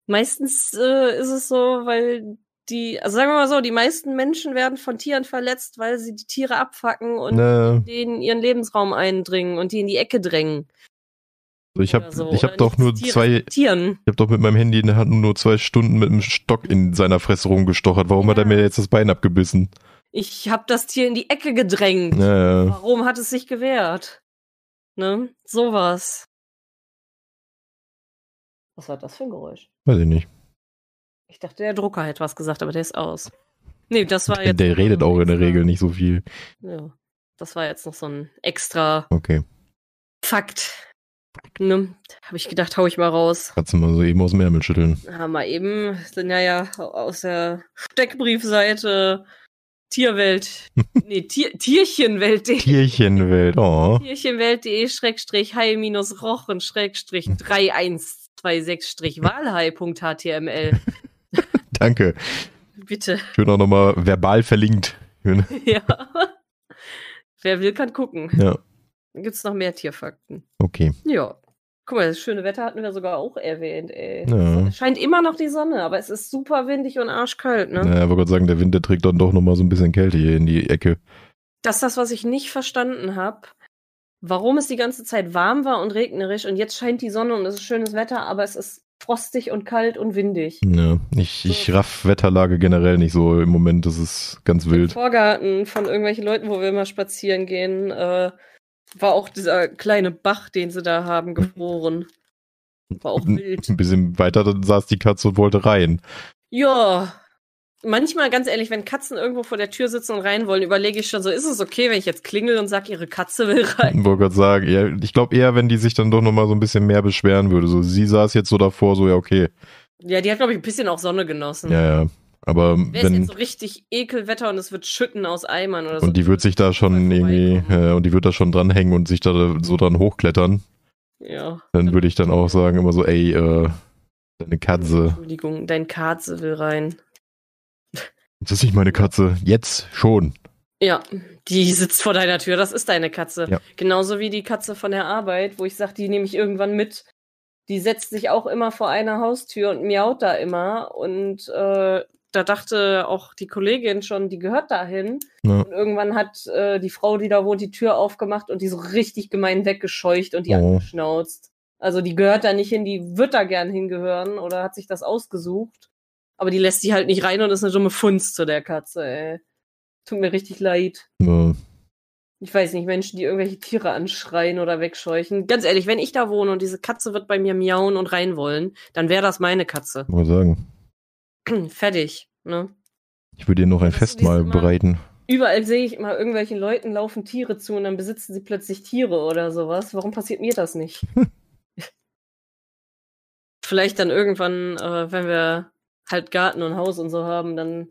Meistens äh, ist es so, weil die, also sagen wir mal so, die meisten Menschen werden von Tieren verletzt, weil sie die Tiere abfacken und Ne, denen ihren Lebensraum eindringen und die in die Ecke drängen. Ich habe so. ich hab doch nur Tiere zwei, Tieren. ich habe doch mit meinem Handy in der Hand nur zwei Stunden mit einem Stock in seiner Fresse rumgestochert. Warum hat er Ja. mir jetzt das Bein abgebissen? Ich habe das Tier in die Ecke gedrängt. Ja, ja. Warum hat es sich gewehrt? Ne? Sowas. Was war das für ein Geräusch? weiß ich nicht. Ich dachte, der Drucker hätte was gesagt, aber der ist aus. Nee, das war Der, jetzt. der redet auch in der Regel nicht so viel. Ja. Das war jetzt noch so ein extra Okay. Fakt. Ne? Habe ich gedacht, hau ich mal raus. Kannst du mal so eben aus dem Ärmel schütteln. Ja, mal eben, sind ja ja aus der Steckbriefseite Tierwelt, nee, Tier, Tierchenwelt.de Tierchenwelt, oh. Tierchenwelt.de Schrägstrich Hai minus Rochen Schrägstrich 3126 Strich Walhai.html. Danke. Bitte. Schön auch nochmal verbal verlinkt. Ja. Wer will, kann gucken. Ja, Dann gibt's noch mehr Tierfakten. okay. Ja. Guck mal, das schöne Wetter hatten wir sogar auch erwähnt, ey. Ja. Es scheint immer noch die Sonne, aber es ist super windig und arschkalt, ne? Naja, wollte gerade sagen, der Wind, der trägt dann doch nochmal so ein bisschen Kälte hier in die Ecke. Das ist das, was ich nicht verstanden habe. Warum es die ganze Zeit warm war und regnerisch und jetzt scheint die Sonne und es ist schönes Wetter, aber es ist frostig und kalt und windig. Ja, ich, ich raff Wetterlage generell nicht so im Moment. Das ist ganz Im wild. Vorgarten von irgendwelchen Leuten, wo wir immer spazieren gehen, äh, war auch dieser kleine Bach, den sie da haben, gefroren. War auch wild. Ein bisschen weiter dann saß die Katze und wollte rein. Ja. Manchmal, ganz ehrlich, wenn Katzen irgendwo vor der Tür sitzen und rein wollen, überlege ich schon so, ist es okay, wenn ich jetzt klingel und sag, ihre Katze will rein? Ich wollte gerade sagen, eher, ich glaube eher, wenn die sich dann doch nochmal so ein bisschen mehr beschweren würde. So, sie saß jetzt so davor, so, ja, okay. Ja, die hat, glaube ich, ein bisschen auch Sonne genossen. Ja, ja. Aber Wäre es wenn, jetzt so richtig Ekelwetter und es wird schütten aus Eimern oder so. und die wird sich da schon irgendwie, äh, und die wird da schon dranhängen und sich da so dran hochklettern, Ja. dann würde ich dann auch sagen, immer so, ey, äh, deine Katze. Entschuldigung, dein Katze will rein. Das ist nicht meine Katze. Jetzt schon. Ja, die sitzt vor deiner Tür, das ist deine Katze. Ja. Genauso wie die Katze von der Arbeit, wo ich sage, die nehme ich irgendwann mit. Die setzt sich auch immer vor einer Haustür und miaut da immer. Und äh, da dachte auch die Kollegin schon, die gehört dahin. Ja. Und irgendwann hat äh, die Frau, die da wohnt, die Tür aufgemacht und die so richtig gemein weggescheucht und die Oh. angeschnauzt. Also die gehört da nicht hin, die wird da gern hingehören oder hat sich das ausgesucht. Aber die lässt die halt nicht rein und ist eine dumme Funz zu der Katze, ey. Tut mir richtig leid. Ja. Ich weiß nicht, Menschen, die irgendwelche Tiere anschreien oder wegscheuchen. Ganz ehrlich, wenn ich da wohne und diese Katze wird bei mir miauen und rein wollen, dann wäre das meine Katze. Wollte sagen. Fertig, ne? Ich würde ihr noch ein Das ist Fest diese mal immer- bereiten. Überall sehe ich immer, irgendwelchen Leuten laufen Tiere zu und dann besitzen sie plötzlich Tiere oder sowas. Warum passiert mir das nicht? Vielleicht dann irgendwann, äh, wenn wir halt Garten und Haus und so haben, dann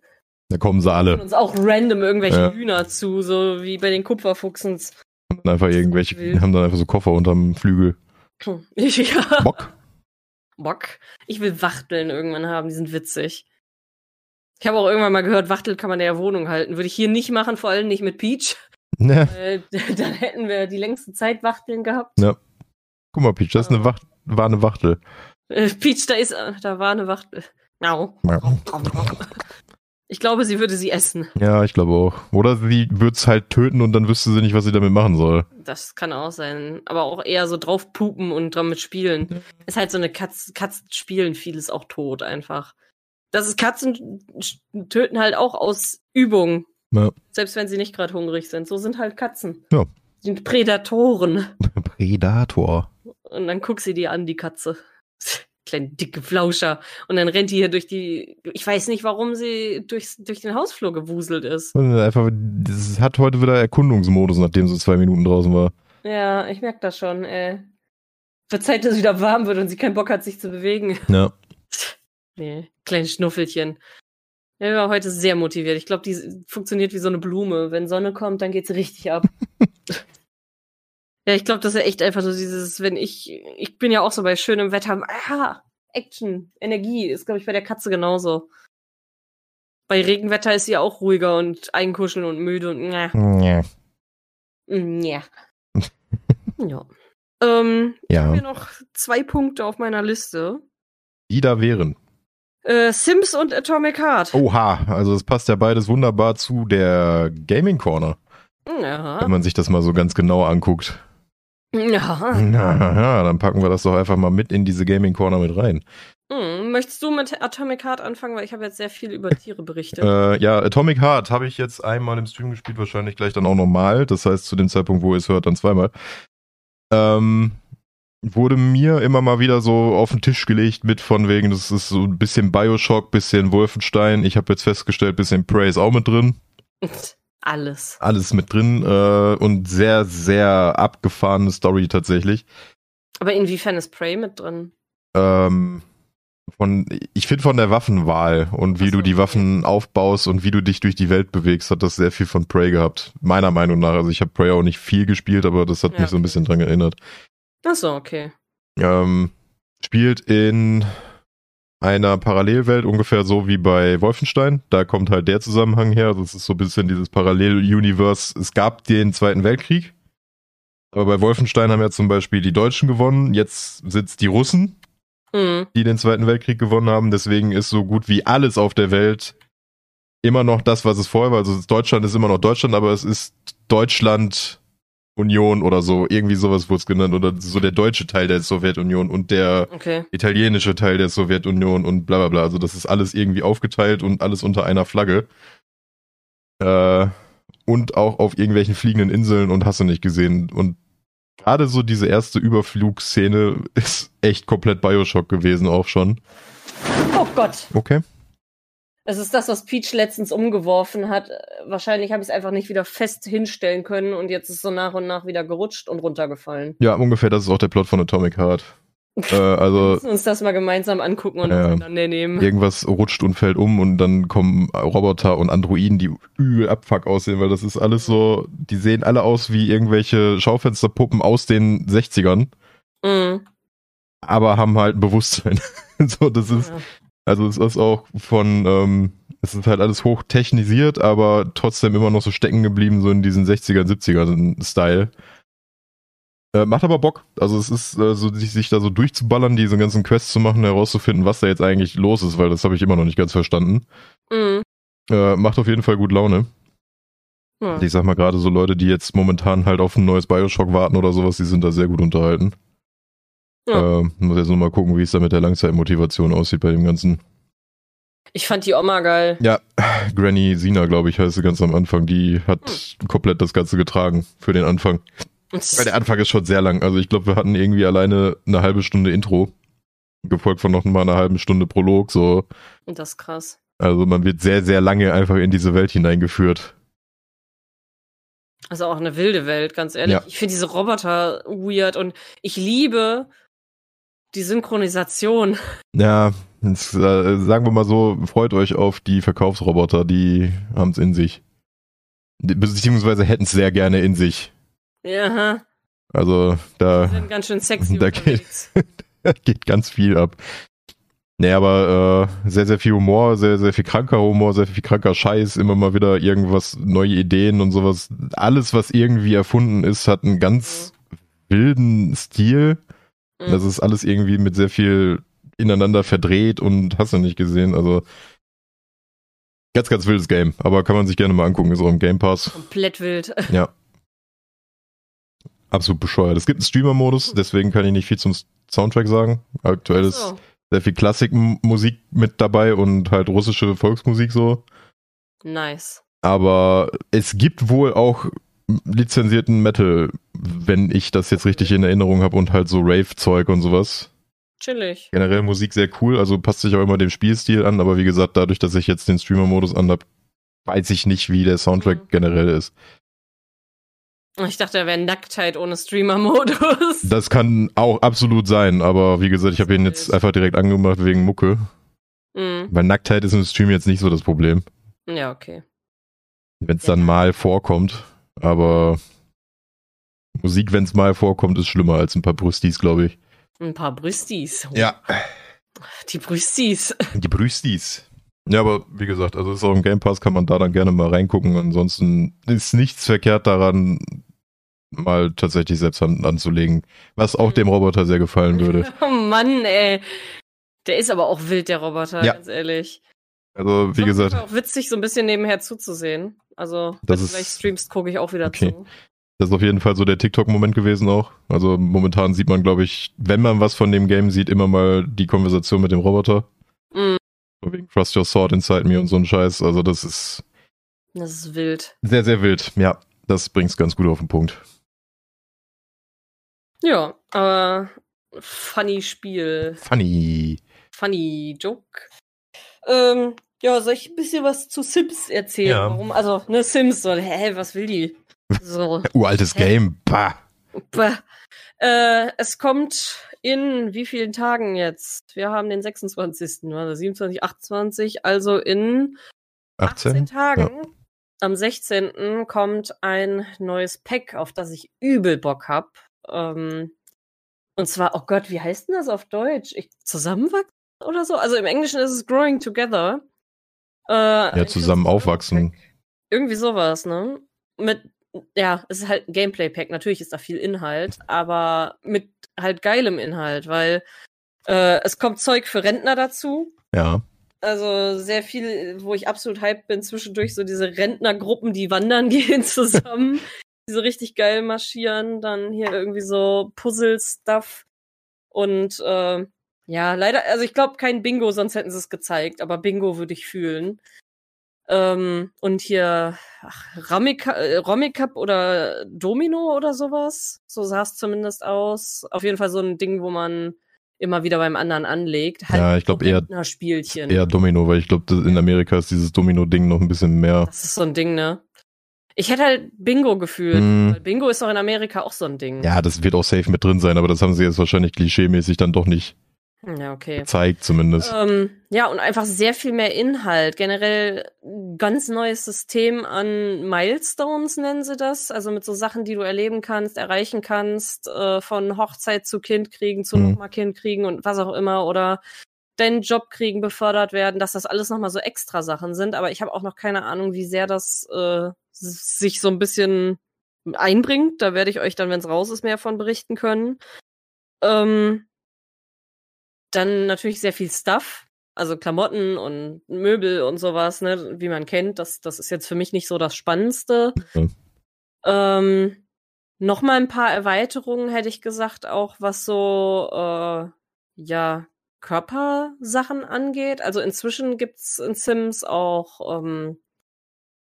Da kommen sie kommen alle. uns auch random irgendwelche Ja. Hühner zu, so wie bei den Kupferfuchsens. Haben dann einfach irgendwelche, haben dann einfach so Koffer unterm Flügel. ja. Bock. Bock. Ich will Wachteln irgendwann haben, die sind witzig. Ich habe auch irgendwann mal gehört, Wachtel kann man in der Wohnung halten. Würde ich hier nicht machen, vor allem nicht mit Peach. Ne? Äh, dann hätten wir die längste Zeit Wachteln gehabt. Ja. Guck mal, Peach, das ist eine Wacht war eine Wachtel. Äh, Peach, da ist, äh, da war eine Wachtel. Au. Ich glaube, sie würde sie essen. Ja, ich glaube auch. Oder sie würde es halt töten und dann wüsste sie nicht, was sie damit machen soll. Das kann auch sein. Aber auch eher so drauf pupen und damit spielen. Ist halt so eine Katz, Katzen spielen vieles auch tot einfach. Das ist Katzen töten halt auch aus Übung. Ja. Selbst wenn sie nicht gerade hungrig sind. So sind halt Katzen. Ja. Die sind Prädatoren. Predator. Und dann guck sie dir an, die Katze. Kleine dicke Flauscher. Und dann rennt die hier durch die. Ich weiß nicht, warum sie durchs, durch den Hausflur gewuselt ist. Einfach, das hat heute wieder Erkundungsmodus, nachdem sie zwei Minuten draußen war. Ja, ich merke das schon, ey. Wird Zeit, dass es wieder warm wird und sie keinen Bock hat, sich zu bewegen. Ja. Nee, kleines Schnuffelchen. Er war heute sehr motiviert. Ich glaube, die funktioniert wie so eine Blume. Wenn Sonne kommt, dann geht's richtig ab. ja, ich glaube, das ist echt einfach so dieses, wenn ich, ich bin ja auch so bei schönem Wetter, ah, Action, Energie, ist, glaube ich, bei der Katze genauso. Bei Regenwetter ist sie auch ruhiger und einkuscheln und müde und na. Ja. Ja. ja. Ähm, ich habe Ja. hier noch zwei Punkte auf meiner Liste. Die da wären. Äh, Sims und Atomic Heart. Oha, also es passt ja beides wunderbar zu der Gaming Corner, Ja. wenn man sich das mal so ganz genau anguckt. Ja. Na, ja, dann packen wir das doch einfach mal mit in diese Gaming Corner mit rein. Hm, möchtest du mit Atomic Heart anfangen? Weil ich habe jetzt sehr viel über Tiere berichtet. Äh, ja, Atomic Heart habe ich jetzt einmal im Stream gespielt, wahrscheinlich gleich dann auch nochmal. Das heißt, zu dem Zeitpunkt, wo ihr es hört, dann zweimal. Ähm, wurde mir immer mal wieder so auf den Tisch gelegt mit von wegen, das ist so ein bisschen Bioshock, bisschen Wolfenstein. Ich habe jetzt festgestellt, bisschen Prey ist auch mit drin. Alles. Alles mit drin äh, und sehr, sehr abgefahrene Story tatsächlich. Aber inwiefern ist Prey mit drin? Ähm, von, ich finde von der Waffenwahl und wie so, du die. Waffen aufbaust und wie du dich durch die Welt bewegst, hat das sehr viel von Prey gehabt. Meiner Meinung nach. Also ich habe Prey auch nicht viel gespielt, aber das hat Ja, mich so ein bisschen dran erinnert. Ach so, okay. Ähm, spielt in einer Parallelwelt ungefähr so wie bei Wolfenstein. Da kommt halt der Zusammenhang her. Also es ist so ein bisschen dieses Parallel-Universe. Es gab den Zweiten Weltkrieg. Aber bei Wolfenstein haben ja zum Beispiel die Deutschen gewonnen. Jetzt sind's die Russen Hm. die den Zweiten Weltkrieg gewonnen haben. Deswegen ist so gut wie alles auf der Welt immer noch das, was es vorher war. Also Deutschland ist immer noch Deutschland, aber es ist Deutschland Union oder so. Irgendwie sowas wurde es genannt. Oder so der deutsche Teil der Sowjetunion und der Okay. italienische Teil der Sowjetunion und bla bla bla. Also das ist alles irgendwie aufgeteilt und alles unter einer Flagge. Äh, und auch auf irgendwelchen fliegenden Inseln und hast du nicht gesehen. Und gerade so diese erste Überflugszene ist echt komplett Bioshock gewesen auch schon. Oh Gott. Okay. Es ist das, was Peach letztens umgeworfen hat. Äh, Wahrscheinlich habe ich es einfach nicht wieder fest hinstellen können und jetzt ist so nach und nach wieder gerutscht und runtergefallen. Ja, ungefähr das ist auch der Plot von Atomic Heart. Äh, Wir also müssen uns das mal gemeinsam angucken und Ja. auseinandernehmen. irgendwas rutscht und fällt um und dann kommen Roboter und Androiden, die übel abfuck aussehen, weil das ist alles so, die sehen alle aus wie irgendwelche Schaufensterpuppen aus den 60ern. Mhm. aber haben halt ein Bewusstsein. so, das ist, Ja. Also es ist auch von, ähm, es ist halt alles hoch technisiert, aber trotzdem immer noch so stecken geblieben, so in diesen 60er, 70er Style. Äh, macht aber Bock. Also es ist äh, so, sich, sich da so durchzuballern, diese ganzen Quests zu machen, herauszufinden, was da jetzt eigentlich los ist, weil das habe ich immer noch nicht ganz verstanden. Mhm. Äh, macht auf jeden Fall gut Laune. Ja. Ich sag mal gerade so Leute, die jetzt momentan halt auf ein neues Bioshock warten oder sowas, die sind da sehr gut unterhalten. Ja. Äh, muss jetzt nur mal gucken, wie es da mit der Langzeitmotivation aussieht bei dem Ganzen. Ich fand die Oma geil. Ja, Granny Sina, glaube ich, heißt sie ganz am Anfang. Die hat Hm. komplett das Ganze getragen für den Anfang. Weil der Anfang ist schon sehr lang. Also ich glaube, wir hatten irgendwie alleine eine halbe Stunde Intro. Gefolgt von noch mal einer halben Stunde Prolog. So. Das ist krass. Also man wird sehr, sehr lange einfach in diese Welt hineingeführt. Also auch eine wilde Welt, ganz ehrlich. Ja. Ich finde diese Roboter weird und ich liebe die Synchronisation. Ja, jetzt, äh, sagen wir mal so, freut euch auf die Verkaufsroboter, die haben es in sich. Beziehungsweise hätten es sehr gerne in sich. Ja, Also da, die sind ganz schön sexy Da unterwegs. geht ganz viel ab. Nee, aber äh, sehr, sehr viel Humor, sehr, sehr viel kranker Humor, sehr viel kranker Scheiß, immer mal wieder irgendwas, neue Ideen und sowas. Alles, was irgendwie erfunden ist, hat einen ganz wilden Stil. Mhm. Das ist alles irgendwie mit sehr viel ineinander verdreht und hast du nicht gesehen. Also ganz, ganz wildes Game. Aber kann man sich gerne mal angucken, ist auch im Game Pass. Komplett wild. Ja. Absolut bescheuert. Es gibt einen Streamer-Modus, deswegen kann ich nicht viel zum Soundtrack sagen. Aktuell ist So, sehr viel Klassikmusik mit dabei und halt russische Volksmusik so. nice. Aber es gibt wohl auch lizenzierten Metal, wenn ich das jetzt richtig in Erinnerung habe und halt so Rave-Zeug und sowas. Chillig. Generell Musik sehr cool, also passt sich auch immer dem Spielstil an, aber wie gesagt, dadurch, dass ich jetzt den Streamer-Modus anhab, weiß ich nicht, wie der Soundtrack Mhm. generell ist. Ich dachte, er wäre Nacktheit ohne Streamer-Modus. Das kann auch absolut sein, aber wie gesagt, ich habe ihn jetzt einfach direkt angemacht wegen Mucke, Mhm. weil Nacktheit ist im Stream jetzt nicht so das Problem, Ja, okay. wenn es dann Ja. mal vorkommt, aber Musik, wenn es mal vorkommt, ist schlimmer als ein paar Brüstis, glaube ich. Ein paar Brüstis. Ja, Die Brüstis. die Brüstis. Ja, aber wie gesagt, also ist auch im Game Pass, kann man da dann gerne mal reingucken. Ansonsten ist nichts verkehrt daran, mal tatsächlich selbst Hand anzulegen, was auch Mhm. dem Roboter sehr gefallen würde. Oh Mann, ey. Der ist aber auch wild, der Roboter, Ja. ganz ehrlich. Also, wie jeden gesagt, auch witzig, so ein bisschen nebenher zuzusehen. Also, Das wenn ist- du gleich streamst, gucke ich auch wieder Okay. zu. das ist auf jeden Fall so der TikTok-Moment gewesen auch. Also momentan sieht man, glaube ich, wenn man was von dem Game sieht, immer mal die Konversation mit dem Roboter. Mhm. Wegen Trust Your Sword Inside Me und so ein Scheiß. Also das ist Das ist wild. sehr, sehr wild. Ja, das bringt's ganz gut auf den Punkt. Ja, aber funny Spiel. Funny. Funny Joke. Ähm, ja, soll ich ein bisschen was zu Sims erzählen? Ja. Warum? Also, ne, Sims soll, hä, was will die? So. Uraltes Hä? Game. Bah. Bäh. Äh, es kommt in wie vielen Tagen jetzt? Wir haben den 26. Also 27, 28, also in 18, 18? Tagen. Am 16. kommt ein neues Pack, auf das ich übel Bock hab. Ähm, und zwar, oh Gott, wie heißt denn das auf Deutsch? Ich, zusammenwachsen oder so? Also im Englischen ist es Growing Together. Äh, Ja, zusammen 41 Euro aufwachsen. Irgendwie sowas, ne? Mit, ja, es ist halt ein Gameplay-Pack. Natürlich ist da viel Inhalt, aber mit halt geilem Inhalt, weil äh, es kommt Zeug für Rentner dazu. Ja. Also sehr viel, wo ich absolut hyped bin, zwischendurch so diese Rentnergruppen, die wandern gehen zusammen, die so richtig geil marschieren, dann hier irgendwie so Puzzle-Stuff und äh, ja, leider, also ich glaube kein Bingo, sonst hätten sie es gezeigt, aber Bingo würde ich fühlen. Ähm, und hier ach, Ramika, äh, Romicup oder Domino oder sowas, so sah es zumindest aus. Auf jeden Fall so ein Ding, wo man immer wieder beim anderen anlegt. Halt Ja, ich glaub eher- Spielchen. Eher Domino, weil ich glaube, in Amerika ist dieses Domino-Ding noch ein bisschen mehr. Das ist so ein Ding, ne? Ich hätte halt Bingo gefühlt. Weil Bingo ist doch in Amerika auch so ein Ding. Ja, das wird auch safe mit drin sein, aber das haben sie jetzt wahrscheinlich klischeemäßig dann doch nicht Ja, okay. gezeigt, zumindest. Ähm, ja, und einfach sehr viel mehr Inhalt. Generell ganz neues System an Milestones nennen sie das. Also mit so Sachen, die du erleben kannst, erreichen kannst, äh, von Hochzeit zu Kind kriegen, zu Mhm. nochmal Kind kriegen und was auch immer. Oder deinen Job kriegen, befördert werden, dass das alles nochmal so extra Sachen sind. Aber ich habe auch noch keine Ahnung, wie sehr das äh, sich so ein bisschen einbringt. Da werde ich euch dann, wenn es raus ist, mehr von berichten können. Ähm, dann natürlich sehr viel Stuff, also Klamotten und Möbel und sowas, ne, wie man kennt. Das, das ist jetzt für mich nicht so das Spannendste. Ja. Ähm, noch mal ein paar Erweiterungen hätte ich gesagt, auch was so äh, ja Körpersachen angeht. Also inzwischen gibt's in Sims auch ähm,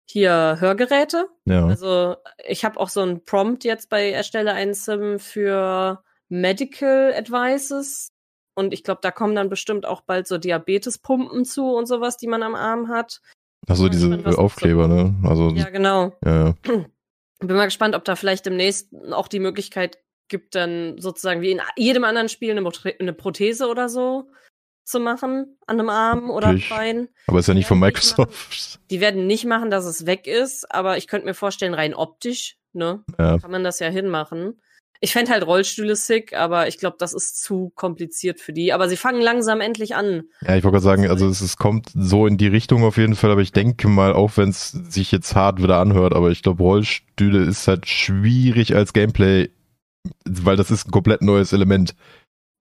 hier Hörgeräte. Ja. Also ich habe auch so einen Prompt jetzt bei Erstelle einen Sim für Medical Advices. Und ich glaube, da kommen dann bestimmt auch bald so Diabetespumpen zu und sowas, die man am Arm hat. Achso, diese so Aufkleber, ne? Also, Ja, genau. ja, ja. Bin mal gespannt, ob da vielleicht demnächst auch die Möglichkeit gibt, dann sozusagen wie in jedem anderen Spiel eine, eine Prothese oder so zu machen an einem Arm oder Wirklich? Bein. Aber ist ja nicht von Microsoft. Die werden nicht machen, dass es weg ist, aber ich könnte mir vorstellen, rein optisch, ne, Ja. kann man das ja hinmachen. Ich fände halt Rollstühle sick, aber ich glaube, das ist zu kompliziert für die. Aber sie fangen langsam endlich an. Ja, ich wollte gerade sagen, also es, es, kommt so in die Richtung auf jeden Fall, aber ich denke mal, auch wenn es sich jetzt hart wieder anhört, aber ich glaube, Rollstühle ist halt schwierig als Gameplay, weil das ist ein komplett neues Element.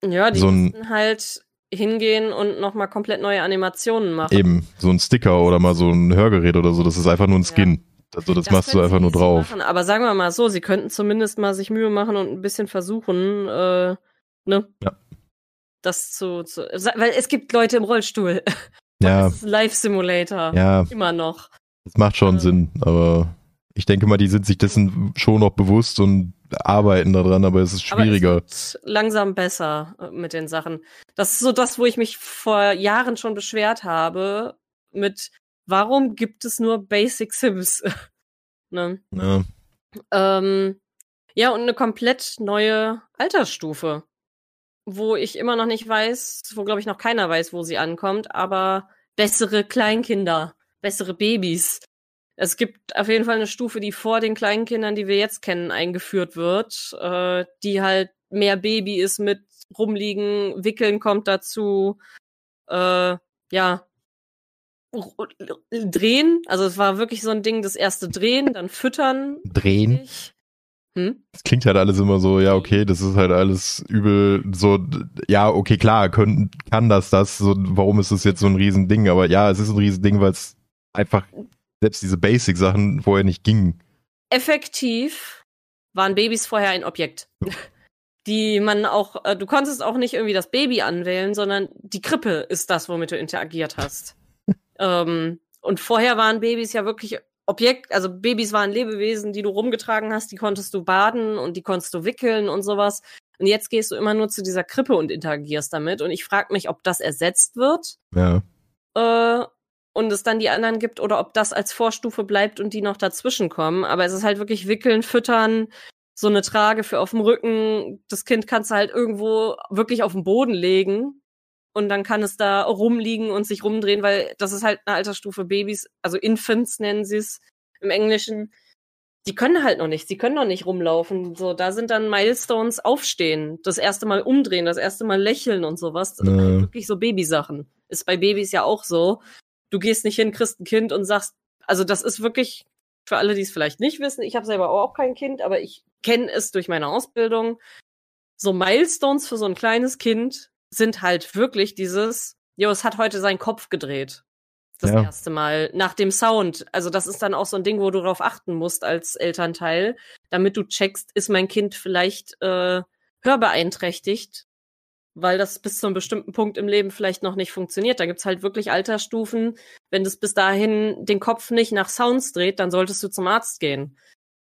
Ja, die so müssen halt hingehen und nochmal komplett neue Animationen machen. Eben, so ein Sticker oder mal so ein Hörgerät oder so, das ist einfach nur ein Skin. Ja. Also das, das machst du einfach nur drauf. Machen, aber sagen wir mal so, sie könnten zumindest mal sich Mühe machen und ein bisschen versuchen, äh, ne? Ja. Das zu, zu weil es gibt Leute im Rollstuhl. Ja. Das ist Live Simulator. Ja. Immer noch. Das macht schon ähm. Sinn, aber ich denke mal, die sind sich dessen schon noch bewusst und arbeiten daran, aber es ist schwieriger. Es wird langsam besser äh, mit den Sachen. Das ist so das, wo ich mich vor Jahren schon beschwert habe mit warum gibt es nur Basic Sims? ne? Ja. Ähm, ja, und eine komplett neue Altersstufe, wo ich immer noch nicht weiß, wo glaube ich noch keiner weiß, wo sie ankommt, aber bessere Kleinkinder, bessere Babys. Es gibt auf jeden Fall eine Stufe, die vor den Kleinkindern, die wir jetzt kennen, eingeführt wird, äh, die halt mehr Baby ist mit rumliegen, wickeln kommt dazu, äh, ja, drehen. Also es war wirklich so ein Ding, das erste Drehen, dann füttern. Drehen? Hm? Das klingt halt alles immer so, ja, okay, das ist halt alles übel, so, ja, okay, klar, können, kann das das, so, warum ist das jetzt so ein Riesending? Aber ja, es ist ein Riesending, weil es einfach selbst diese Basic-Sachen vorher nicht gingen. Effektiv waren Babys vorher ein Objekt. die man auch, äh, du konntest auch nicht irgendwie das Baby anwählen, sondern die Krippe ist das, womit du interagiert hast. Ähm, und vorher waren Babys ja wirklich Objekt, also Babys waren Lebewesen, die du rumgetragen hast, die konntest du baden und die konntest du wickeln und sowas. Und jetzt gehst du immer nur zu dieser Krippe und interagierst damit. Und ich frage mich, ob das ersetzt wird. Ja. Äh, und es dann die anderen gibt oder ob das als Vorstufe bleibt und die noch dazwischen kommen. Aber es ist halt wirklich wickeln, füttern, so eine Trage für auf dem Rücken. Das Kind kannst du halt irgendwo wirklich auf den Boden legen und dann kann es da rumliegen und sich rumdrehen, weil das ist halt eine Altersstufe Babys, also Infants nennen sie es im Englischen. Die können halt noch nicht, sie können noch nicht rumlaufen. So, da sind dann Milestones aufstehen, das erste Mal umdrehen, das erste Mal lächeln und sowas. Das sind halt wirklich so Babysachen. Ist bei Babys ja auch so. Du gehst nicht hin, kriegst ein Kind und sagst, also das ist wirklich für alle, die es vielleicht nicht wissen, ich habe selber auch kein Kind, aber ich kenne es durch meine Ausbildung. So Milestones für so ein kleines Kind sind halt wirklich dieses, jo, es hat heute seinen Kopf gedreht. Das ja. erste Mal nach dem Sound. Also das ist dann auch so ein Ding, wo du darauf achten musst als Elternteil, damit du checkst, ist mein Kind vielleicht äh, hörbeeinträchtigt, weil das bis zu einem bestimmten Punkt im Leben vielleicht noch nicht funktioniert. Da gibt's halt wirklich Altersstufen. Wenn das bis dahin den Kopf nicht nach Sounds dreht, dann solltest du zum Arzt gehen.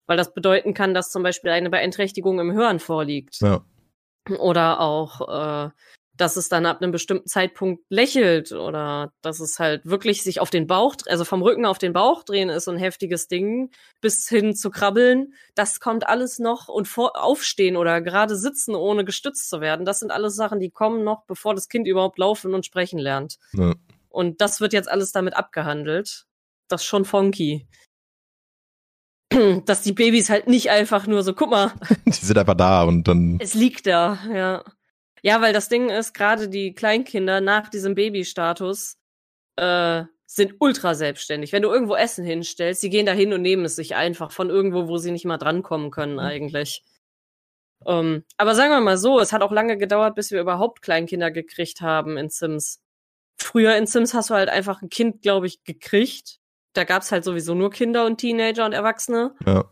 Weil das bedeuten kann, dass zum Beispiel eine Beeinträchtigung im Hören vorliegt. Ja. Oder auch äh, dass es dann ab einem bestimmten Zeitpunkt lächelt oder dass es halt wirklich sich auf den Bauch, also vom Rücken auf den Bauch drehen ist so ein heftiges Ding, bis hin zu krabbeln. Das kommt alles noch und vor, aufstehen oder gerade sitzen, ohne gestützt zu werden. Das sind alles Sachen, die kommen noch, bevor das Kind überhaupt laufen und sprechen lernt. Ja. Und das wird jetzt alles damit abgehandelt. Das ist schon funky. Dass die Babys halt nicht einfach nur so, guck mal. Die sind einfach da und dann. Es liegt da, ja. Ja, weil das Ding ist, gerade die Kleinkinder nach diesem Babystatus äh, sind ultra selbstständig. Wenn du irgendwo Essen hinstellst, sie gehen da hin und nehmen es sich einfach von irgendwo, wo sie nicht mal drankommen können mhm. eigentlich. Um, ähm, aber sagen wir mal so, es hat auch lange gedauert, bis wir überhaupt Kleinkinder gekriegt haben in Sims. Früher in Sims hast du halt einfach ein Kind, glaube ich, gekriegt. Da gab's halt sowieso nur Kinder und Teenager und Erwachsene. Ja.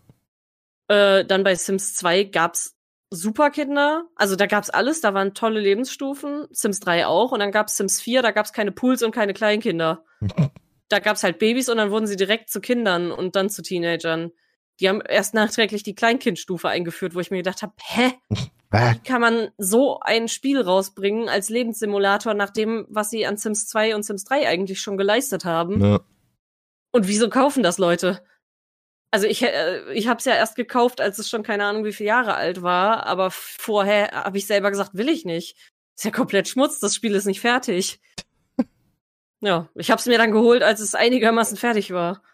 Äh, dann bei Sims 2 gab's Superkinder, also da gab's alles, da waren tolle Lebensstufen, Sims 3 auch, und dann gab's Sims 4, da gab's keine Pools und keine Kleinkinder. da gab's halt Babys und dann wurden sie direkt zu Kindern und dann zu Teenagern. Die haben erst nachträglich die Kleinkindstufe eingeführt, wo ich mir gedacht habe, hä? Wie kann man so ein Spiel rausbringen als Lebenssimulator nach dem, was sie an Sims 2 und Sims 3 eigentlich schon geleistet haben? Ja. Und wieso kaufen das Leute? Also ich, äh, ich habe es ja erst gekauft, als es schon keine Ahnung wie viele Jahre alt war, aber vorher habe ich selber gesagt, will ich nicht. Ist ja komplett Schmutz, das Spiel ist nicht fertig. ja, ich habe es mir dann geholt, als es einigermaßen fertig war.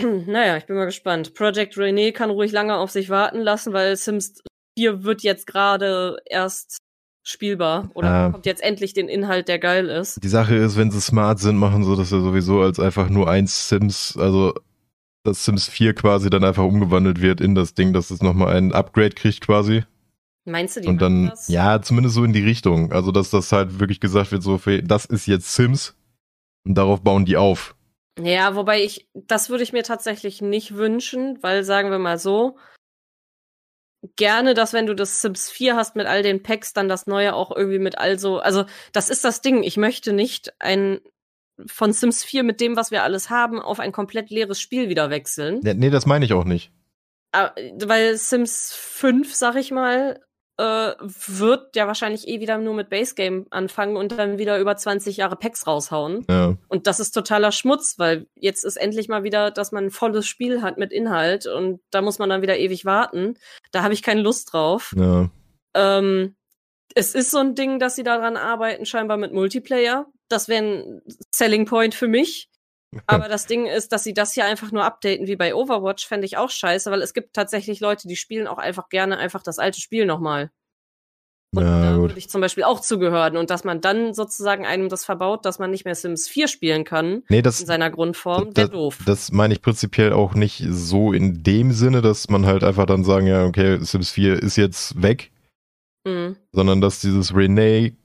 naja, ich bin mal gespannt. Project Renee kann ruhig lange auf sich warten lassen, weil Sims 4 wird jetzt gerade erst spielbar oder Ja. kommt jetzt endlich den Inhalt, der geil ist. Die Sache ist, wenn sie smart sind, machen sie das ja sowieso als einfach nur eins Sims, also dass Sims 4 quasi dann einfach umgewandelt wird in das Ding, dass es nochmal ein Upgrade kriegt quasi. Meinst du, die Und dann, das? ja, zumindest so in die Richtung. Also, dass das halt wirklich gesagt wird, so, für- das ist jetzt Sims und darauf bauen die auf. Ja, wobei ich, das würde ich mir tatsächlich nicht wünschen, weil sagen wir mal so, gerne, dass wenn du das Sims 4 hast mit all den Packs, dann das neue auch irgendwie mit all so, also das ist das Ding, ich möchte nicht ein von Sims 4 mit dem, was wir alles haben, auf ein komplett leeres Spiel wieder wechseln. Ja, nee, das meine ich auch nicht. Ah, Weil Sims 5, sag ich mal, äh, wird ja wahrscheinlich eh wieder nur mit Base Game anfangen und dann wieder über 20 Jahre Packs raushauen. Ja, Und das ist totaler Schmutz, weil jetzt ist endlich mal wieder, dass man ein volles Spiel hat mit Inhalt und da muss man dann wieder ewig warten. Da habe ich keine Lust drauf. ja. Ähm, es ist so ein Ding, dass sie daran arbeiten, scheinbar mit Multiplayer. Das wäre ein Selling Point für mich. Aber das Ding ist, dass sie das hier einfach nur updaten wie bei Overwatch, fände ich auch scheiße, weil es gibt tatsächlich Leute, die spielen auch einfach gerne einfach das alte Spiel nochmal. Und Ja, da gut. würde ich zum Beispiel auch zugehören. Und dass man dann sozusagen einem das verbaut, dass man nicht mehr Sims 4 spielen kann Nee, in das, seiner Grundform, der doof. das meine ich prinzipiell auch nicht so in dem Sinne, dass man halt einfach dann sagen, ja, okay, Sims 4 ist jetzt weg, Mhm. sondern dass dieses Renee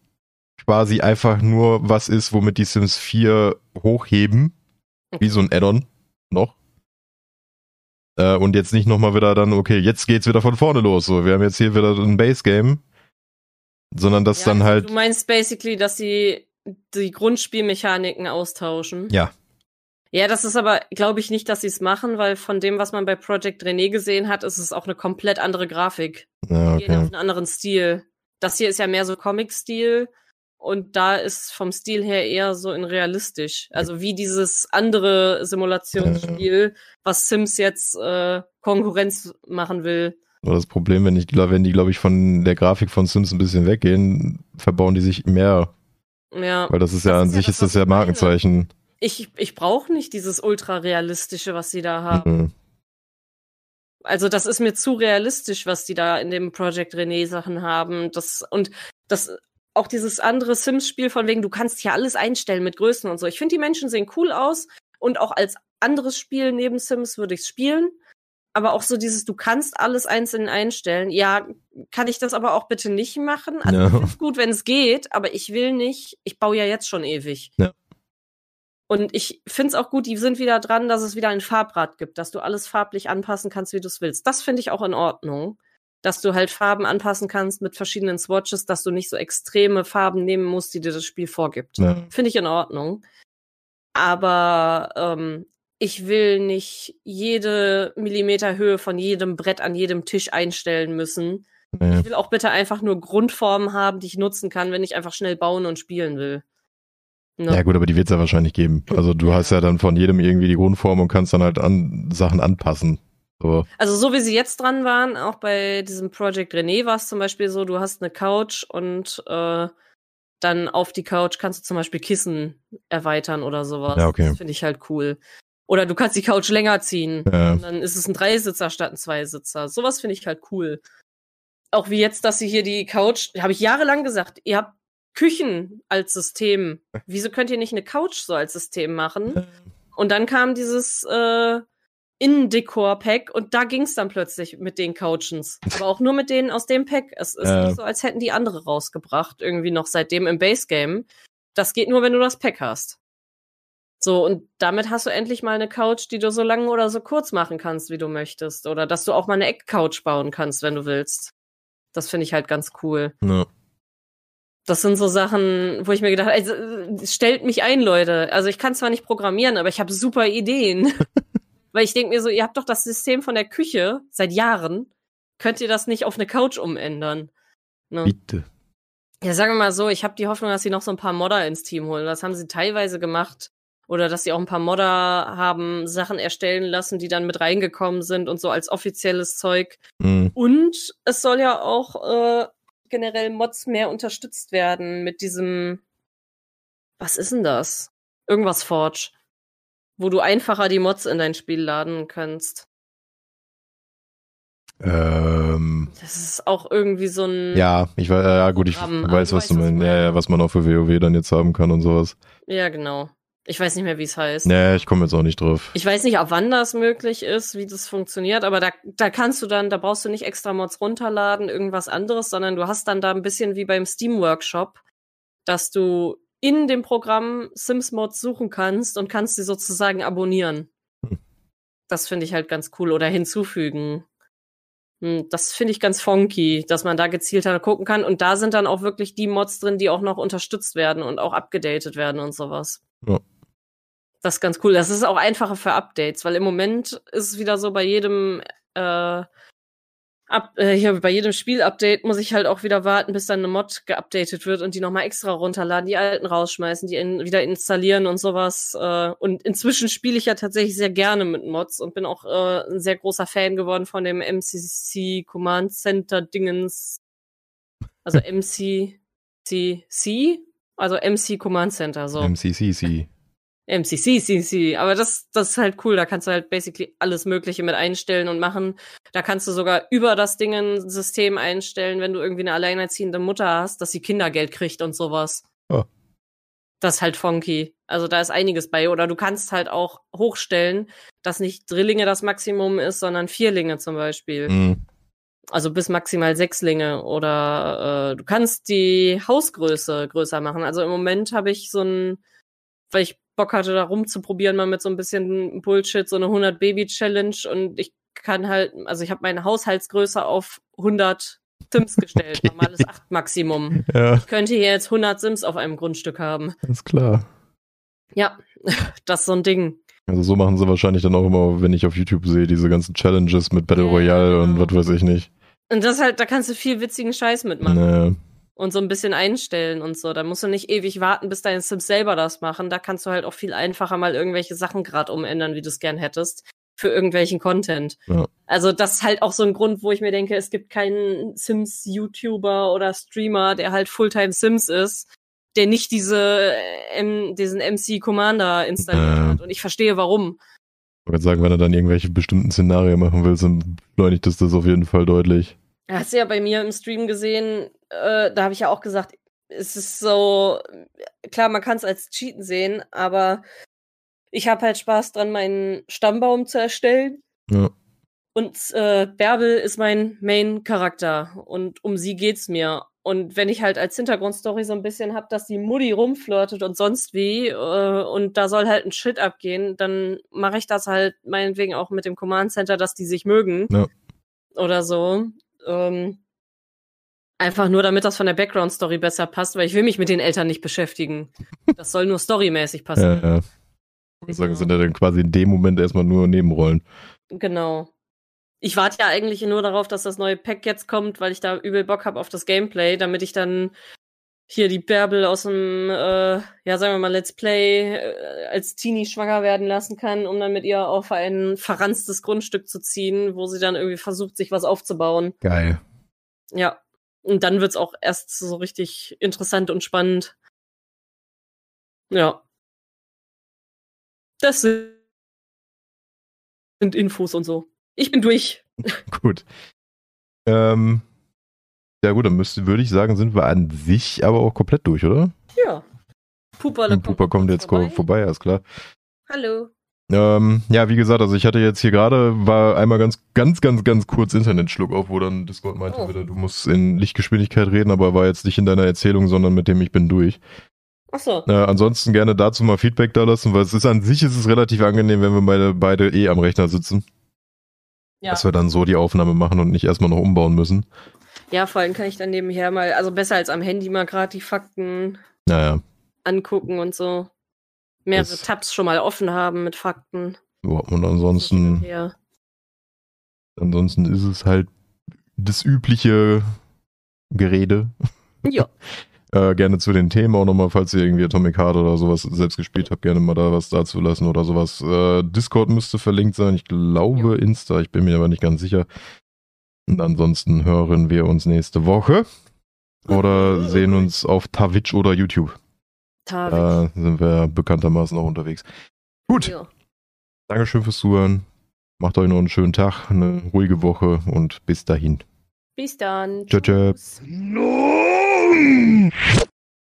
quasi einfach nur was ist, womit die Sims 4 hochheben, wie so ein Add-on noch. Äh, und jetzt nicht nochmal wieder dann, okay, jetzt geht's wieder von vorne los. So, wir haben jetzt hier wieder ein Base-Game. Sondern dass Ja, dann also halt. Du meinst basically, dass sie die Grundspielmechaniken austauschen. Ja. Ja, das ist aber, glaube ich, nicht, dass sie es machen, weil von dem, was man bei Project René gesehen hat, ist es auch eine komplett andere Grafik. Ja, Die gehen auf okay. einen anderen Stil. Das hier ist ja mehr so Comic-Stil und da ist vom Stil her eher so in realistisch. Also wie dieses andere Simulationsspiel, was Sims jetzt äh, Konkurrenz machen will. Das Problem, wenn, ich, wenn die, glaube ich, von der Grafik von Sims ein bisschen weggehen, verbauen die sich mehr. Ja. Weil das ist ja Das an ist ja sich das, ist das ja ich meine. Markenzeichen. Ich, ich brauche nicht dieses ultra-realistische, was sie da haben. Mhm. Also das ist mir zu realistisch, was die da in dem Project René Sachen haben. Das und das auch dieses andere Sims-Spiel von wegen, du kannst hier alles einstellen mit Größen und so. Ich finde, die Menschen sehen cool aus und auch als anderes Spiel neben Sims würde ich spielen. Aber auch so dieses, du kannst alles einzeln einstellen. Ja, kann ich das aber auch bitte nicht machen? Also ich find's gut, wenn es geht, aber ich will nicht, ich baue ja jetzt schon ewig. Ja. Und ich find's auch gut, die sind wieder dran, dass es wieder ein Farbrad gibt, dass du alles farblich anpassen kannst, wie du es willst. Das finde ich auch in Ordnung. Dass du halt Farben anpassen kannst mit verschiedenen Swatches, dass du nicht so extreme Farben nehmen musst, die dir das Spiel vorgibt. Ja. Finde ich in Ordnung. Aber ähm, ich will nicht jede Millimeter Höhe von jedem Brett an jedem Tisch einstellen müssen. Nee. Ich will auch bitte einfach nur Grundformen haben, die ich nutzen kann, wenn ich einfach schnell bauen und spielen will. Ne? Ja gut, aber die wird's ja wahrscheinlich geben. Also du hast ja dann von jedem irgendwie die Grundform und kannst dann halt an Sachen anpassen. So. Also so wie sie jetzt dran waren, auch bei diesem Project René war es zum Beispiel so, du hast eine Couch und äh, dann auf die Couch kannst du zum Beispiel Kissen erweitern oder sowas. Ja, okay. Das finde ich halt cool. Oder du kannst die Couch länger ziehen. Ja. Und dann ist es ein Dreisitzer statt ein Zweisitzer. Sowas finde ich halt cool. Auch wie jetzt, dass sie hier die Couch, habe ich jahrelang gesagt, ihr habt Küchen als System. Wieso könnt ihr nicht eine Couch so als System machen? Und dann kam dieses äh, Innendekor-Pack und da ging's dann plötzlich mit den Couchens. Aber auch nur mit denen aus dem Pack. Es ist Ja. nicht so, als hätten die andere rausgebracht, irgendwie noch seitdem im Base-Game. Das geht nur, wenn du das Pack hast. So, und damit hast du endlich mal eine Couch, die du so lang oder so kurz machen kannst, wie du möchtest. Oder dass du auch mal eine Eckcouch bauen kannst, wenn du willst. Das finde ich halt ganz cool. Ja. Das sind so Sachen, wo ich mir gedacht habe, also, äh, stellt mich ein, Leute. Also ich kann zwar nicht programmieren, aber ich habe super Ideen. Weil ich denke mir so, ihr habt doch das System von der Küche seit Jahren. Könnt ihr das nicht auf eine Couch umändern? Ne? Bitte. Ja, sagen wir mal so, ich habe die Hoffnung, dass sie noch so ein paar Modder ins Team holen. Das haben sie teilweise gemacht. Oder dass sie auch ein paar Modder haben Sachen erstellen lassen, die dann mit reingekommen sind und so als offizielles Zeug. Mhm. Und es soll ja auch äh, generell Mods mehr unterstützt werden mit diesem, was ist denn das? Irgendwas Forge. Wo du einfacher die Mods in dein Spiel laden kannst. Ähm, Das ist auch irgendwie so ein. ja, ich weiß, ja gut, ich Programm, weiß, du was du meinst. Ja, ja, was man auch für WoW dann jetzt haben kann und sowas. Ja, genau. Ich weiß nicht mehr, wie es heißt. Nee, ich komme jetzt auch nicht drauf. Ich weiß nicht, ab wann das möglich ist, wie das funktioniert, aber da, da kannst du dann, da brauchst du nicht extra Mods runterladen, irgendwas anderes, sondern du hast dann da ein bisschen wie beim Steam Workshop, dass du in dem Programm Sims Mods suchen kannst und kannst sie sozusagen abonnieren. Hm. Das finde ich halt ganz cool oder hinzufügen. Hm, Das finde ich ganz funky, dass man da gezielter gucken kann. Und da sind dann auch wirklich die Mods drin, die auch noch unterstützt werden und auch abgedatet werden und sowas. Ja. Das ist ganz cool. Das ist auch einfacher für Updates, weil im Moment ist es wieder so bei jedem äh, ab, äh, hier, bei jedem Spiel-Update muss ich halt auch wieder warten, bis dann eine Mod geupdatet wird und die nochmal extra runterladen, die alten rausschmeißen, die in, wieder installieren und sowas. Äh, und inzwischen spiele ich ja tatsächlich sehr gerne mit Mods und bin auch äh, ein sehr großer Fan geworden von dem MCC Command Center Dingens. Also MCCC, also MC Command Center, so. MCCC. MCCCC, aber das, das ist halt cool, da kannst du halt basically alles Mögliche mit einstellen und machen. Da kannst du sogar über das Ding ein System einstellen, wenn du irgendwie eine alleinerziehende Mutter hast, dass sie Kindergeld kriegt und sowas. Oh. Das ist halt funky. Also da ist einiges bei. Oder du kannst halt auch hochstellen, dass nicht Drillinge das Maximum ist, sondern Vierlinge zum Beispiel. Mhm. Also bis maximal Sechslinge. Oder äh, du kannst die Hausgröße größer machen. Also im Moment habe ich so ein, weil ich Bock hatte, da rumzuprobieren, mal mit so ein bisschen Bullshit, so eine 100 Baby Challenge und ich kann halt, also ich habe meine Haushaltsgröße auf 100 Sims gestellt, Okay. normales 8 Maximum. Ja, Ich könnte hier jetzt 100 Sims auf einem Grundstück haben. ist klar. Ja, das ist so ein Ding. Also so machen sie wahrscheinlich dann auch immer, wenn ich auf YouTube sehe, diese ganzen Challenges mit Battle Ja, Royale und genau. was weiß ich nicht. Und das halt, da kannst du viel witzigen Scheiß mitmachen. Nee. Und so ein bisschen einstellen und so. Da musst du nicht ewig warten, bis deine Sims selber das machen. Da kannst du halt auch viel einfacher mal irgendwelche Sachen gerade umändern, wie du es gern hättest, für irgendwelchen Content. Ja. Also das ist halt auch so ein Grund, wo ich mir denke, es gibt keinen Sims-YouTuber oder Streamer, der halt Fulltime Sims ist, der nicht diese äh, M diesen MC Commander installiert Ja. hat. Und ich verstehe warum. Ich würde sagen, wenn du dann irgendwelche bestimmten Szenarien machen willst, dann beschleunigt das das auf jeden Fall deutlich. Hast du ja bei mir im Stream gesehen, äh, da habe ich ja auch gesagt, es ist so, klar, man kann es als Cheaten sehen, aber ich habe halt Spaß dran, meinen Stammbaum zu erstellen. Ja. Und äh, Bärbel ist mein Main-Charakter und um sie geht's mir. Und wenn ich halt als Hintergrundstory so ein bisschen hab, dass die Mutti rumflirtet und sonst wie äh, und da soll halt ein Shit abgehen, dann mache ich das halt meinetwegen auch mit dem Command Center, dass die sich mögen Ja. oder so. Ähm, einfach nur, damit das von der Background-Story besser passt, weil ich will mich mit den Eltern nicht beschäftigen. Das soll nur storymäßig Ja, passen. ja. Ich würde sagen, sind ja dann quasi in dem Moment erstmal nur Nebenrollen. Genau. Ich warte ja eigentlich nur darauf, dass das neue Pack jetzt kommt, weil ich da übel Bock habe auf das Gameplay, damit ich dann hier die Bärbel aus dem, äh, ja, sagen wir mal, Let's Play äh, als Teenie schwanger werden lassen kann, um dann mit ihr auf ein verranstes Grundstück zu ziehen, wo sie dann irgendwie versucht, sich was aufzubauen. Geil. Ja. Und dann wird's auch erst so richtig interessant und spannend. Ja. Das sind Infos und so. Ich bin durch. Gut. Ähm, ja gut, dann müsste, würde ich sagen, sind wir an sich aber auch komplett durch, oder? Ja. Und Pupa kommt jetzt vorbei, vorbei ist klar. Hallo. Ähm, ja, wie gesagt, also ich hatte jetzt hier gerade, war einmal ganz, ganz, ganz, ganz kurz Internetschluck auf, wo dann Discord meinte Oh. wieder, du musst in Lichtgeschwindigkeit reden, aber war jetzt nicht in deiner Erzählung, sondern mit dem ich bin durch. Ach so. Äh, ansonsten gerne dazu mal Feedback da lassen, weil es ist an sich ist es relativ angenehm, wenn wir beide, beide eh am Rechner sitzen, Ja. dass wir dann so die Aufnahme machen und nicht erstmal noch umbauen müssen. ja, vor allem kann ich dann nebenher mal, also besser als am Handy mal gerade die Fakten Naja, angucken und so. Mehrere Das- Tabs schon mal offen haben mit Fakten. und ansonsten, ansonsten ist es halt das übliche Gerede. Ja. Äh, gerne zu den Themen auch nochmal, falls ihr irgendwie Atomic Heart oder sowas selbst gespielt habt, gerne mal da was dazu lassen oder sowas. Äh, Discord müsste verlinkt sein, ich glaube Insta, ich bin mir aber nicht ganz sicher. Und ansonsten hören wir uns nächste Woche oder sehen uns auf Twitch oder YouTube. Tavik. Da sind wir bekanntermaßen auch unterwegs. Gut, Ja. Dankeschön fürs Zuhören. Macht euch noch einen schönen Tag, eine ruhige Woche und bis dahin. Bis dann. Ciao, ciao. No!